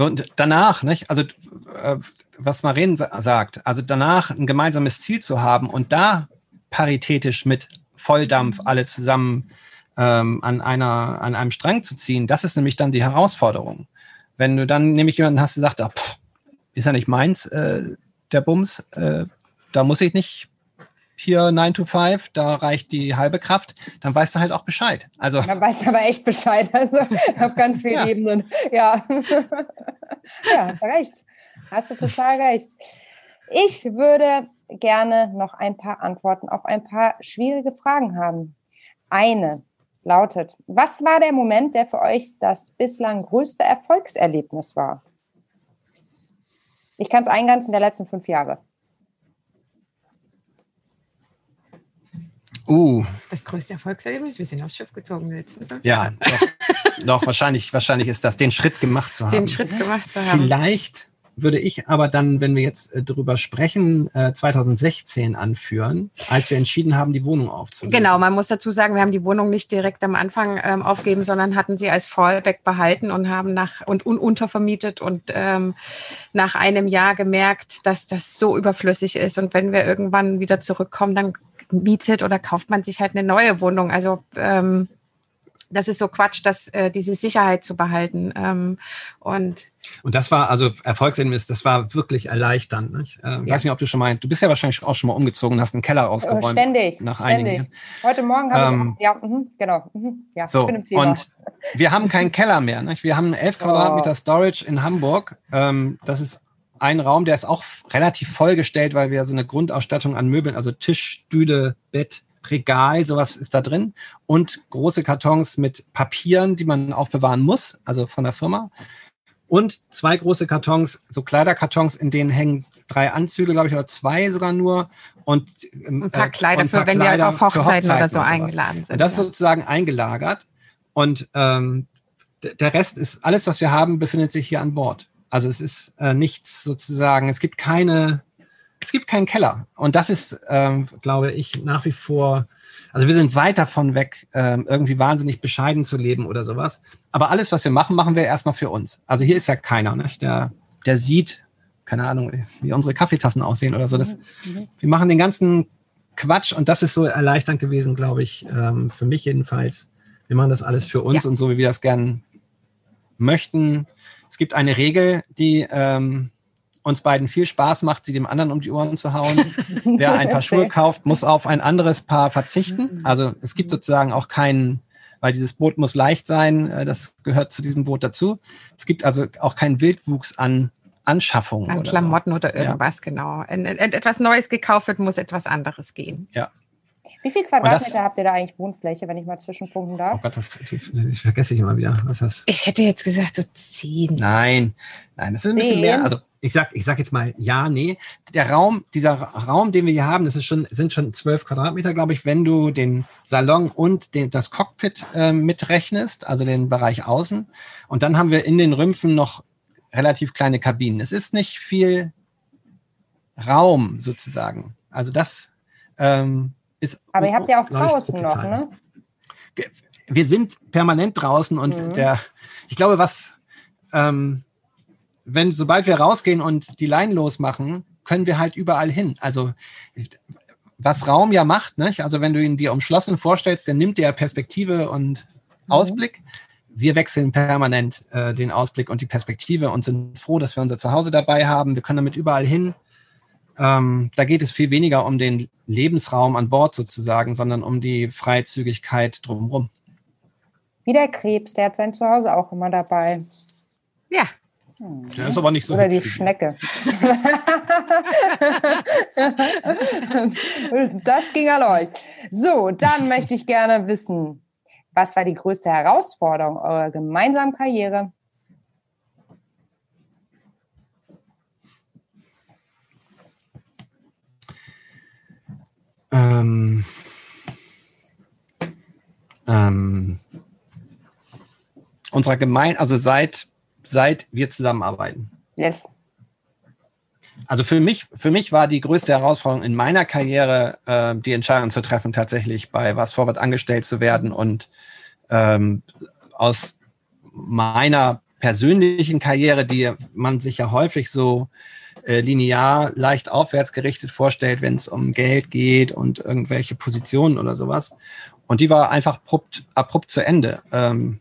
so, und danach, nicht? also äh, was Maren sagt, also danach ein gemeinsames Ziel zu haben und da paritätisch mit Volldampf alle zusammen ähm, an, einer, an einem Strang zu ziehen, das ist nämlich dann die Herausforderung. Wenn du dann nämlich jemanden hast, der sagt, ah, pff, ist ja nicht meins, äh, der Bums, äh, da muss ich nicht hier 9 to 5, da reicht die halbe Kraft, dann weißt du halt auch Bescheid. Also, dann weißt du aber echt Bescheid, also auf ganz vielen ja. Ebenen. Ja. ja, recht. Hast du total recht. Ich würde gerne noch ein paar Antworten auf ein paar schwierige Fragen haben. Eine lautet, was war der Moment, der für euch das bislang größte Erfolgserlebnis war? Ich kann es eingrenzen der letzten fünf Jahre. Uh. Das größte Erfolgserlebnis, wir sind aufs Schiff gezogen in den letzten fünf Ja, doch, doch, wahrscheinlich, wahrscheinlich ist das, den Schritt gemacht zu haben. Den Schritt gemacht zu haben. Vielleicht würde ich aber dann, wenn wir jetzt äh, darüber sprechen, äh, 2016 anführen, als wir entschieden haben, die Wohnung aufzulösen. Genau, man muss dazu sagen, wir haben die Wohnung nicht direkt am Anfang ähm, aufgeben, sondern hatten sie als Fallback behalten und haben nach und, und untervermietet und ähm, nach einem Jahr gemerkt, dass das so überflüssig ist. Und wenn wir irgendwann wieder zurückkommen, dann mietet oder kauft man sich halt eine neue Wohnung. Also ähm, das ist so Quatsch, dass äh, diese Sicherheit zu behalten. Ähm, und und das war also Erfolgserlebnis, das war wirklich erleichternd. Ne? Ich äh, ja. weiß nicht, ob du schon mal, du bist ja wahrscheinlich auch schon mal umgezogen, hast einen Keller ausgeräumt. Äh, ständig. Nach ständig. einigen. Heute Morgen habe ähm, ich, ja, mh, genau, mh, ja, so, Und wir haben keinen Keller mehr. Ne? Wir haben 11 Quadratmeter Storage in Hamburg. Ähm, das ist ein Raum, der ist auch relativ vollgestellt, weil wir so eine Grundausstattung an Möbeln, also Tisch, Stühle, Bett, Regal, sowas ist da drin und große Kartons mit Papieren, die man aufbewahren muss, also von der Firma. Und zwei große Kartons, so Kleiderkartons, in denen hängen drei Anzüge, glaube ich, oder zwei sogar nur. Und ähm, ein paar Kleider, äh, ein paar für, wenn Kleider die auf Hochzeiten, Hochzeiten oder so eingeladen sind. Und das ja. ist sozusagen eingelagert. Und ähm, der Rest ist, alles, was wir haben, befindet sich hier an Bord. Also es ist äh, nichts sozusagen, es gibt keine es gibt keinen Keller. Und das ist, ähm, glaube ich, nach wie vor, also wir sind weit davon weg, ähm, irgendwie wahnsinnig bescheiden zu leben oder sowas. Aber alles, was wir machen, machen wir erstmal für uns. Also hier ist ja keiner, nicht? Der, der sieht, keine Ahnung, wie unsere Kaffeetassen aussehen oder so. Das, wir machen den ganzen Quatsch und das ist so erleichternd gewesen, glaube ich, ähm, für mich jedenfalls. Wir machen das alles für uns ja. und so, wie wir das gern möchten. Es gibt eine Regel, die ähm, uns beiden viel Spaß macht, sie dem anderen um die Ohren zu hauen. Wer ein paar Schuhe kauft, muss auf ein anderes Paar verzichten. Mhm. Also es gibt sozusagen auch keinen, weil dieses Boot muss leicht sein, äh, das gehört zu diesem Boot dazu. Es gibt also auch keinen Wildwuchs an Anschaffungen. An oder Klamotten so. oder irgendwas, ja. genau. Wenn etwas Neues gekauft wird, muss etwas anderes gehen. Ja. Wie viel Quadratmeter das, habt ihr da eigentlich Wohnfläche, wenn ich mal zwischenfunken darf? Oh Gott, das, ich vergesse ich immer wieder. Was das? Ich hätte jetzt gesagt so zehn. Nein, nein, das ist ein bisschen mehr. Also ich sag, ich sag jetzt mal ja, nee. Der Raum, dieser Raum, den wir hier haben, das ist schon, sind schon zwölf Quadratmeter, glaube ich, wenn du den Salon und den, das Cockpit äh, mitrechnest, also den Bereich außen. Und dann haben wir in den Rümpfen noch relativ kleine Kabinen. Es ist nicht viel Raum sozusagen. Also das ähm, ist. Aber ihr habt ja auch draußen noch, ne? Wir sind permanent draußen und mhm. der, ich glaube, was, ähm, wenn, sobald wir rausgehen und die Leinen losmachen, können wir halt überall hin. Also, was Raum ja macht, nicht? also wenn du ihn dir umschlossen vorstellst, dann nimmt der Perspektive und mhm. Ausblick. Wir wechseln permanent äh, den Ausblick und die Perspektive und sind froh, dass wir unser Zuhause dabei haben. Wir können damit überall hin. Ähm, da geht es viel weniger um den Lebensraum an Bord sozusagen, sondern um die Freizügigkeit drumherum. Wie der Krebs, der hat sein Zuhause auch immer dabei. Ja. Hm. Der ist aber nicht so. Oder die Schnecke. das ging an euch. So, dann möchte ich gerne wissen, was war die größte Herausforderung eurer gemeinsamen Karriere? Ähm, ähm, unserer Gemeinde, also seit, seit wir zusammenarbeiten. Yes. Also für mich, für mich war die größte Herausforderung in meiner Karriere, äh, die Entscheidung zu treffen, tatsächlich bei Was Forward angestellt zu werden und ähm, aus meiner persönlichen Karriere, die man sich ja häufig so äh, linear leicht aufwärts gerichtet vorstellt, wenn es um Geld geht und irgendwelche Positionen oder sowas. Und die war einfach abrupt, abrupt zu Ende. Ähm,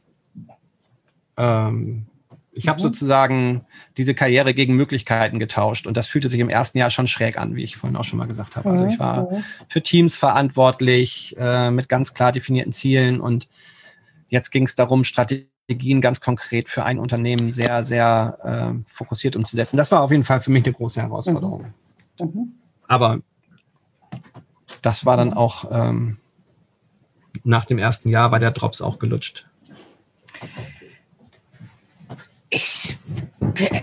ähm, ich habe mhm. sozusagen diese Karriere gegen Möglichkeiten getauscht und das fühlte sich im ersten Jahr schon schräg an, wie ich vorhin auch schon mal gesagt habe. Also ich war mhm. für Teams verantwortlich äh, mit ganz klar definierten Zielen und jetzt ging es darum, Strategien Strategien ganz konkret für ein Unternehmen sehr, sehr äh, fokussiert umzusetzen. Das war auf jeden Fall für mich eine große Herausforderung. Mhm. Mhm. Aber das war dann auch ähm, nach dem ersten Jahr bei der Drops auch gelutscht. Ich,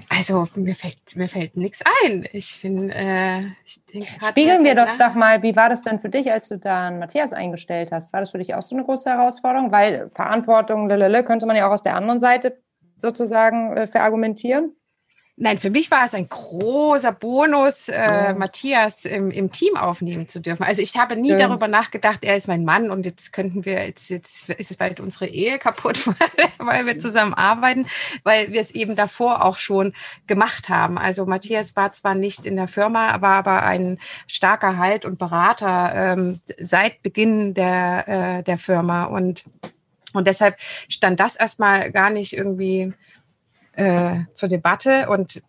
also mir fällt, mir fällt nichts ein. Ich bin, äh, ich denke Spiegeln wir das doch mal, wie war das denn für dich, als du dann Matthias eingestellt hast? War das für dich auch so eine große Herausforderung? Weil Verantwortung, lalala, könnte man ja auch aus der anderen Seite sozusagen äh, verargumentieren. Nein, für mich war es ein großer Bonus, äh, oh. Matthias im, im, Team aufnehmen zu dürfen. Also ich habe nie Schön. darüber nachgedacht, er ist mein Mann und jetzt könnten wir, jetzt, jetzt ist es bald unsere Ehe kaputt, weil wir zusammen arbeiten, weil wir es eben davor auch schon gemacht haben. Also Matthias war zwar nicht in der Firma, war aber ein starker Halt und Berater ähm, seit Beginn der, äh, der Firma und und deshalb stand das erstmal gar nicht irgendwie äh, zur Debatte. Und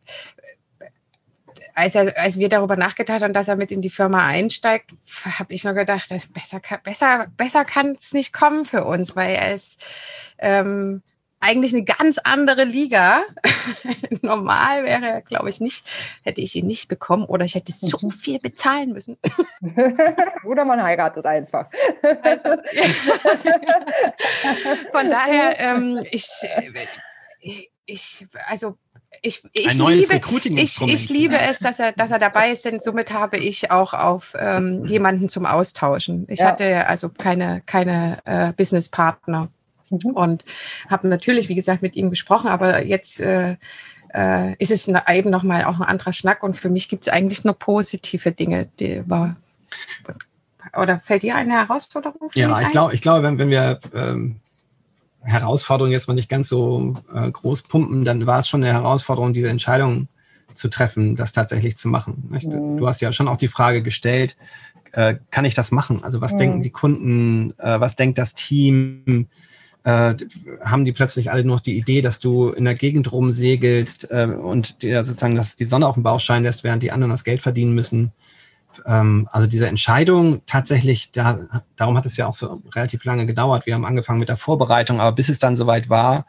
als, er, als wir darüber nachgedacht haben, dass er mit in die Firma einsteigt, habe ich nur gedacht, besser, besser, besser kann es nicht kommen für uns, weil er ist ähm, eigentlich eine ganz andere Liga. Normal wäre, glaube ich, nicht, hätte ich ihn nicht bekommen oder ich hätte so mhm. viel bezahlen müssen. oder man heiratet einfach. Also, von daher, ähm, ich, äh, ich, also ich, ich, liebe, ich, ich liebe es, dass er, dass er dabei ist, denn somit habe ich auch auf ähm, jemanden zum Austauschen. Ich ja. hatte also keine, keine äh, Businesspartner mhm. und habe natürlich, wie gesagt, mit ihm gesprochen, aber jetzt äh, äh, ist es eben nochmal auch ein anderer Schnack und für mich gibt es eigentlich nur positive Dinge, die war. Oder fällt dir eine Herausforderung? ja, ich glaube, ich glaube, wenn, wenn wir ähm, Herausforderung jetzt mal nicht ganz so äh, groß pumpen, dann war es schon eine Herausforderung, diese Entscheidung zu treffen, das tatsächlich zu machen. Mhm. Du hast ja schon auch die Frage gestellt, äh, kann ich das machen? Also was mhm. denken die Kunden, äh, was denkt das Team? Äh, haben die plötzlich alle nur noch die Idee, dass du in der Gegend rumsegelst äh, und dir sozusagen dass die Sonne auf dem Bauch scheinen lässt, während die anderen das Geld verdienen müssen? Ähm, also diese Entscheidung tatsächlich, da, darum hat es ja auch so relativ lange gedauert. Wir haben angefangen mit der Vorbereitung, aber bis es dann soweit war,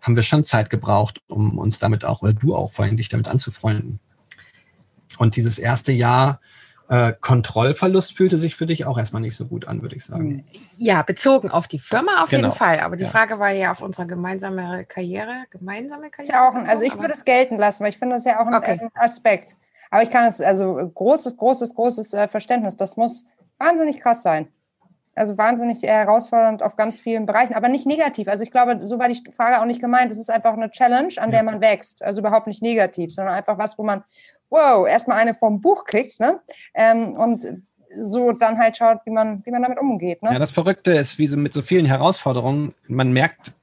haben wir schon Zeit gebraucht, um uns damit auch, oder du auch vor allem, dich damit anzufreunden. Und dieses erste Jahr äh, Kontrollverlust fühlte sich für dich auch erstmal nicht so gut an, würde ich sagen. Ja, bezogen auf die Firma auf genau. jeden Fall. Aber die ja. Frage war ja auf unsere gemeinsame Karriere. Gemeinsame Karriere? Ist ja auch ein, also ich würde es gelten lassen, weil ich finde das ja auch ein, okay. ein Aspekt. Aber ich kann es, also großes, großes, großes äh, Verständnis. Das muss wahnsinnig krass sein. Also wahnsinnig herausfordernd auf ganz vielen Bereichen, aber nicht negativ. Also ich glaube, so war die Frage auch nicht gemeint. Es ist einfach eine Challenge, an der man wächst. Also überhaupt nicht negativ, sondern einfach was, wo man, wow, erstmal eine vom Buch kriegt, ne? Ähm, und so dann halt schaut, wie man, wie man damit umgeht. Ne? Ja, das Verrückte ist, wie so mit so vielen Herausforderungen, man merkt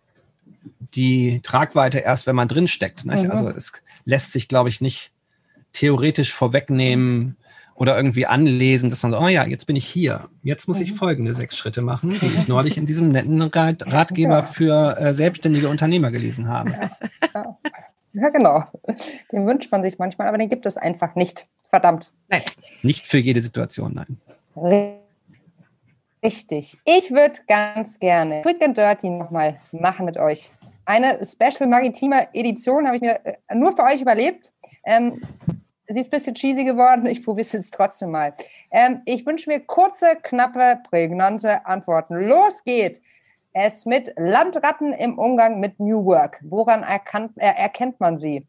die Tragweite erst, wenn man drin steckt. Mhm. Also es lässt sich, glaube ich, nicht theoretisch vorwegnehmen oder irgendwie anlesen, dass man so, oh ja, jetzt bin ich hier. Jetzt muss ich mhm. folgende sechs Schritte machen, die ich neulich in diesem netten Ratgeber für äh, selbstständige Unternehmer gelesen habe. Ja, genau. Den wünscht man sich manchmal, aber den gibt es einfach nicht. Verdammt. Nein. Nicht für jede Situation, nein. Richtig. Ich würde ganz gerne Quick and Dirty nochmal machen mit euch. Eine Special Maritime Edition habe ich mir äh, nur für euch überlebt. Ähm, sie ist ein bisschen cheesy geworden. Ich probiere es jetzt trotzdem mal. Ähm, ich wünsche mir kurze, knappe, prägnante Antworten. Los geht es mit Landratten im Umgang mit New Work. Woran erkannt, äh, erkennt man sie?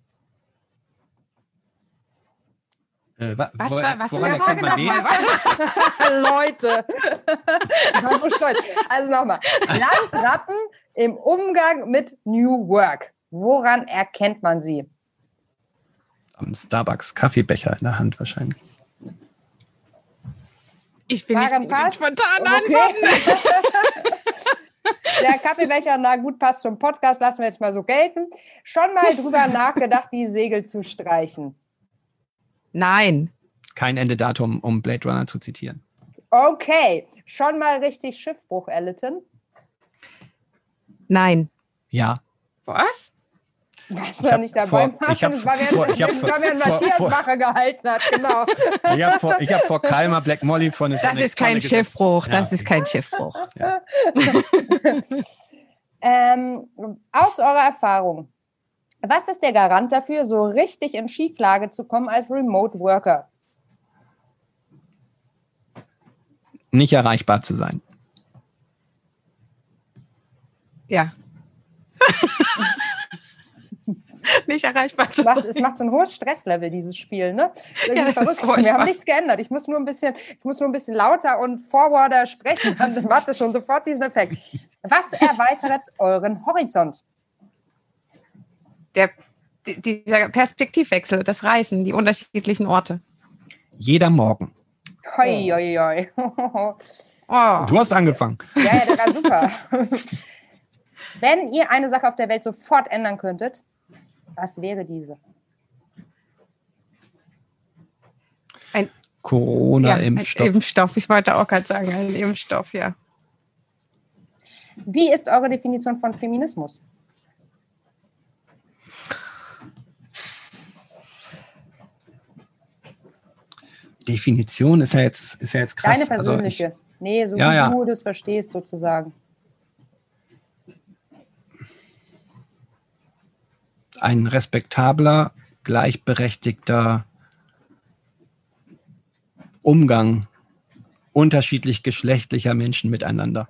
Äh, wa was, war, was woran erkennt man? Leute, ich war so stolz. Also nochmal. Landratten im Umgang mit New Work. Woran erkennt man sie? Am Starbucks Kaffeebecher in der Hand wahrscheinlich. Ich bin Maren nicht passt. spontan okay. Der Kaffeebecher, na gut, passt zum Podcast, lassen wir jetzt mal so gelten. Schon mal drüber nachgedacht, die Segel zu streichen? Nein. Kein Endedatum, um Blade Runner zu zitieren. Okay. Schon mal richtig Schiffbruch erlitten? Nein. Ja. Was? Warst du ja nicht dabei? Vor, ich habe vor, vor, ich hab vor, Matthias vor, Wache gehalten hat, genau. ich habe vor, hab vor Kalmar Black Molly von Das Tonne, ist kein Schiffbruch, das ist kein Schiffbruch. Ja. ähm, aus eurer Erfahrung, was ist der Garant dafür, so richtig in Schieflage zu kommen als Remote Worker? Nicht erreichbar zu sein. Ja. nicht erreichbar zu sein. Es macht so ein hohes Stresslevel, dieses Spiel. Ne? Ja, Wir haben nichts geändert. Ich muss nur ein bisschen, ich muss nur ein bisschen lauter und forwarder sprechen. Dann macht es schon sofort diesen Effekt. Was erweitert euren Horizont? Der dieser Perspektivwechsel, das Reisen, die unterschiedlichen Orte. Jeder Morgen. Hoi, hoi, hoi. Oh. Du hast angefangen. Ja, ja, das war super. Wenn ihr eine Sache auf der Welt sofort ändern könntet, was wäre diese? Ein Corona-Impfstoff. Ja, Impfstoff, ich wollte auch gerade sagen, ein Impfstoff, ja. Wie ist eure Definition von Feminismus? Definition ist ja jetzt, ist ja jetzt krass. Deine persönliche. Also ich, nee, so ja, wie ja. du das verstehst, sozusagen. Ein respektabler, gleichberechtigter Umgang unterschiedlich geschlechtlicher Menschen miteinander.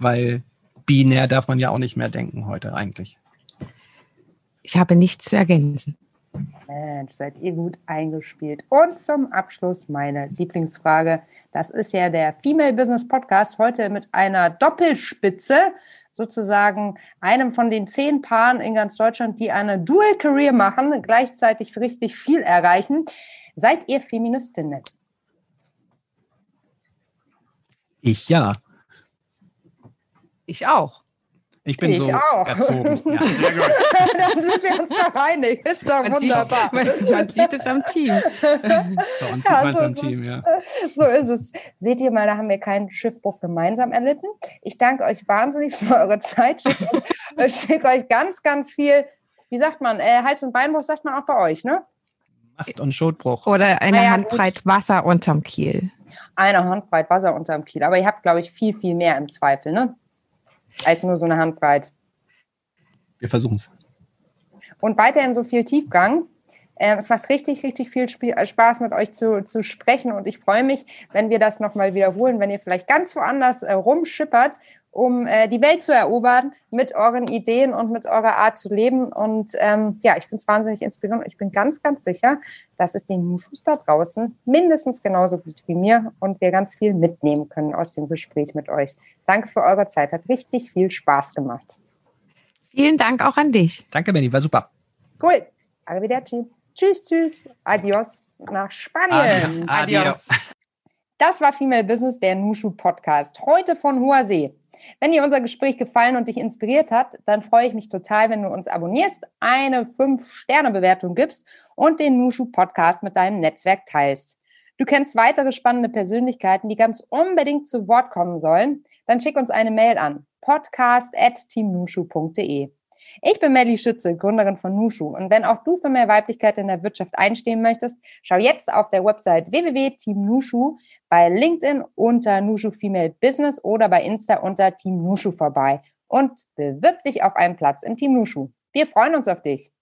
Weil binär darf man ja auch nicht mehr denken heute eigentlich. Ich habe nichts zu ergänzen. Mensch, seid ihr gut eingespielt. Und zum Abschluss meine Lieblingsfrage. Das ist ja der Female Business Podcast heute mit einer Doppelspitze, sozusagen einem von den zehn Paaren in ganz Deutschland, die eine Dual Career machen, gleichzeitig richtig viel erreichen. Seid ihr Feministinnen? Ich ja. Ich auch. Ich bin ich so auch. erzogen. Ja, sehr gut. Dann sind wir uns doch einig. Ist doch Man wunderbar. Sieht, man, man, sieht es am Team. Bei uns Ja, sieht man es so am ist Team, es. ja. So ist es. Seht ihr mal, da haben wir keinen Schiffbruch gemeinsam erlitten. Ich danke euch wahnsinnig für eure Zeit. Schicke euch, ganz, ganz viel, wie sagt man, äh, Hals- und Beinbruch sagt man auch bei euch, ne? Mast- und Schotbruch. Oder eine ja, Handbreit Wasser unterm Kiel. Eine Handbreit Wasser unterm Kiel. Aber ihr habt, glaube ich, viel, viel mehr im Zweifel, ne? Als nur so eine Handbreit. Wir versuchen es. Und weiterhin so viel Tiefgang. Ähm, es macht richtig, richtig viel äh, Spaß, mit euch zu, zu sprechen. Und ich freue mich, wenn wir das nochmal wiederholen, wenn ihr vielleicht ganz woanders äh, rumschippert, um äh, die Welt zu erobern mit euren Ideen und mit eurer Art zu leben. Und ähm, ja, ich finde es wahnsinnig inspirierend. Ich bin ganz, ganz sicher, dass es den Muschus da draußen mindestens genauso gut wie mir und wir ganz viel mitnehmen können aus dem Gespräch mit euch. Danke für eure Zeit. Hat richtig viel Spaß gemacht. Vielen Dank auch an dich. Danke, Benny, war super. Cool. Arrivederci. Tschüss, tschüss. Adios nach Spanien. Adio. Adios. Das war Female Business, der Nushu Podcast. Heute von hoher See. Wenn dir unser Gespräch gefallen und dich inspiriert hat, dann freue ich mich total, wenn du uns abonnierst, eine 5-Sterne-Bewertung gibst und den Nushu Podcast mit deinem Netzwerk teilst. Du kennst weitere spannende Persönlichkeiten, die ganz unbedingt zu Wort kommen sollen, dann schick uns eine Mail an podcast.teamnushu.de. Ich bin Melly Schütze, Gründerin von Nushu. Und wenn auch du für mehr Weiblichkeit in der Wirtschaft einstehen möchtest, schau jetzt auf der Website www.teamnushu, bei LinkedIn unter Nushu Female Business oder bei Insta unter Team Nushu vorbei und bewirb dich auf einen Platz in Team Nushu. Wir freuen uns auf dich.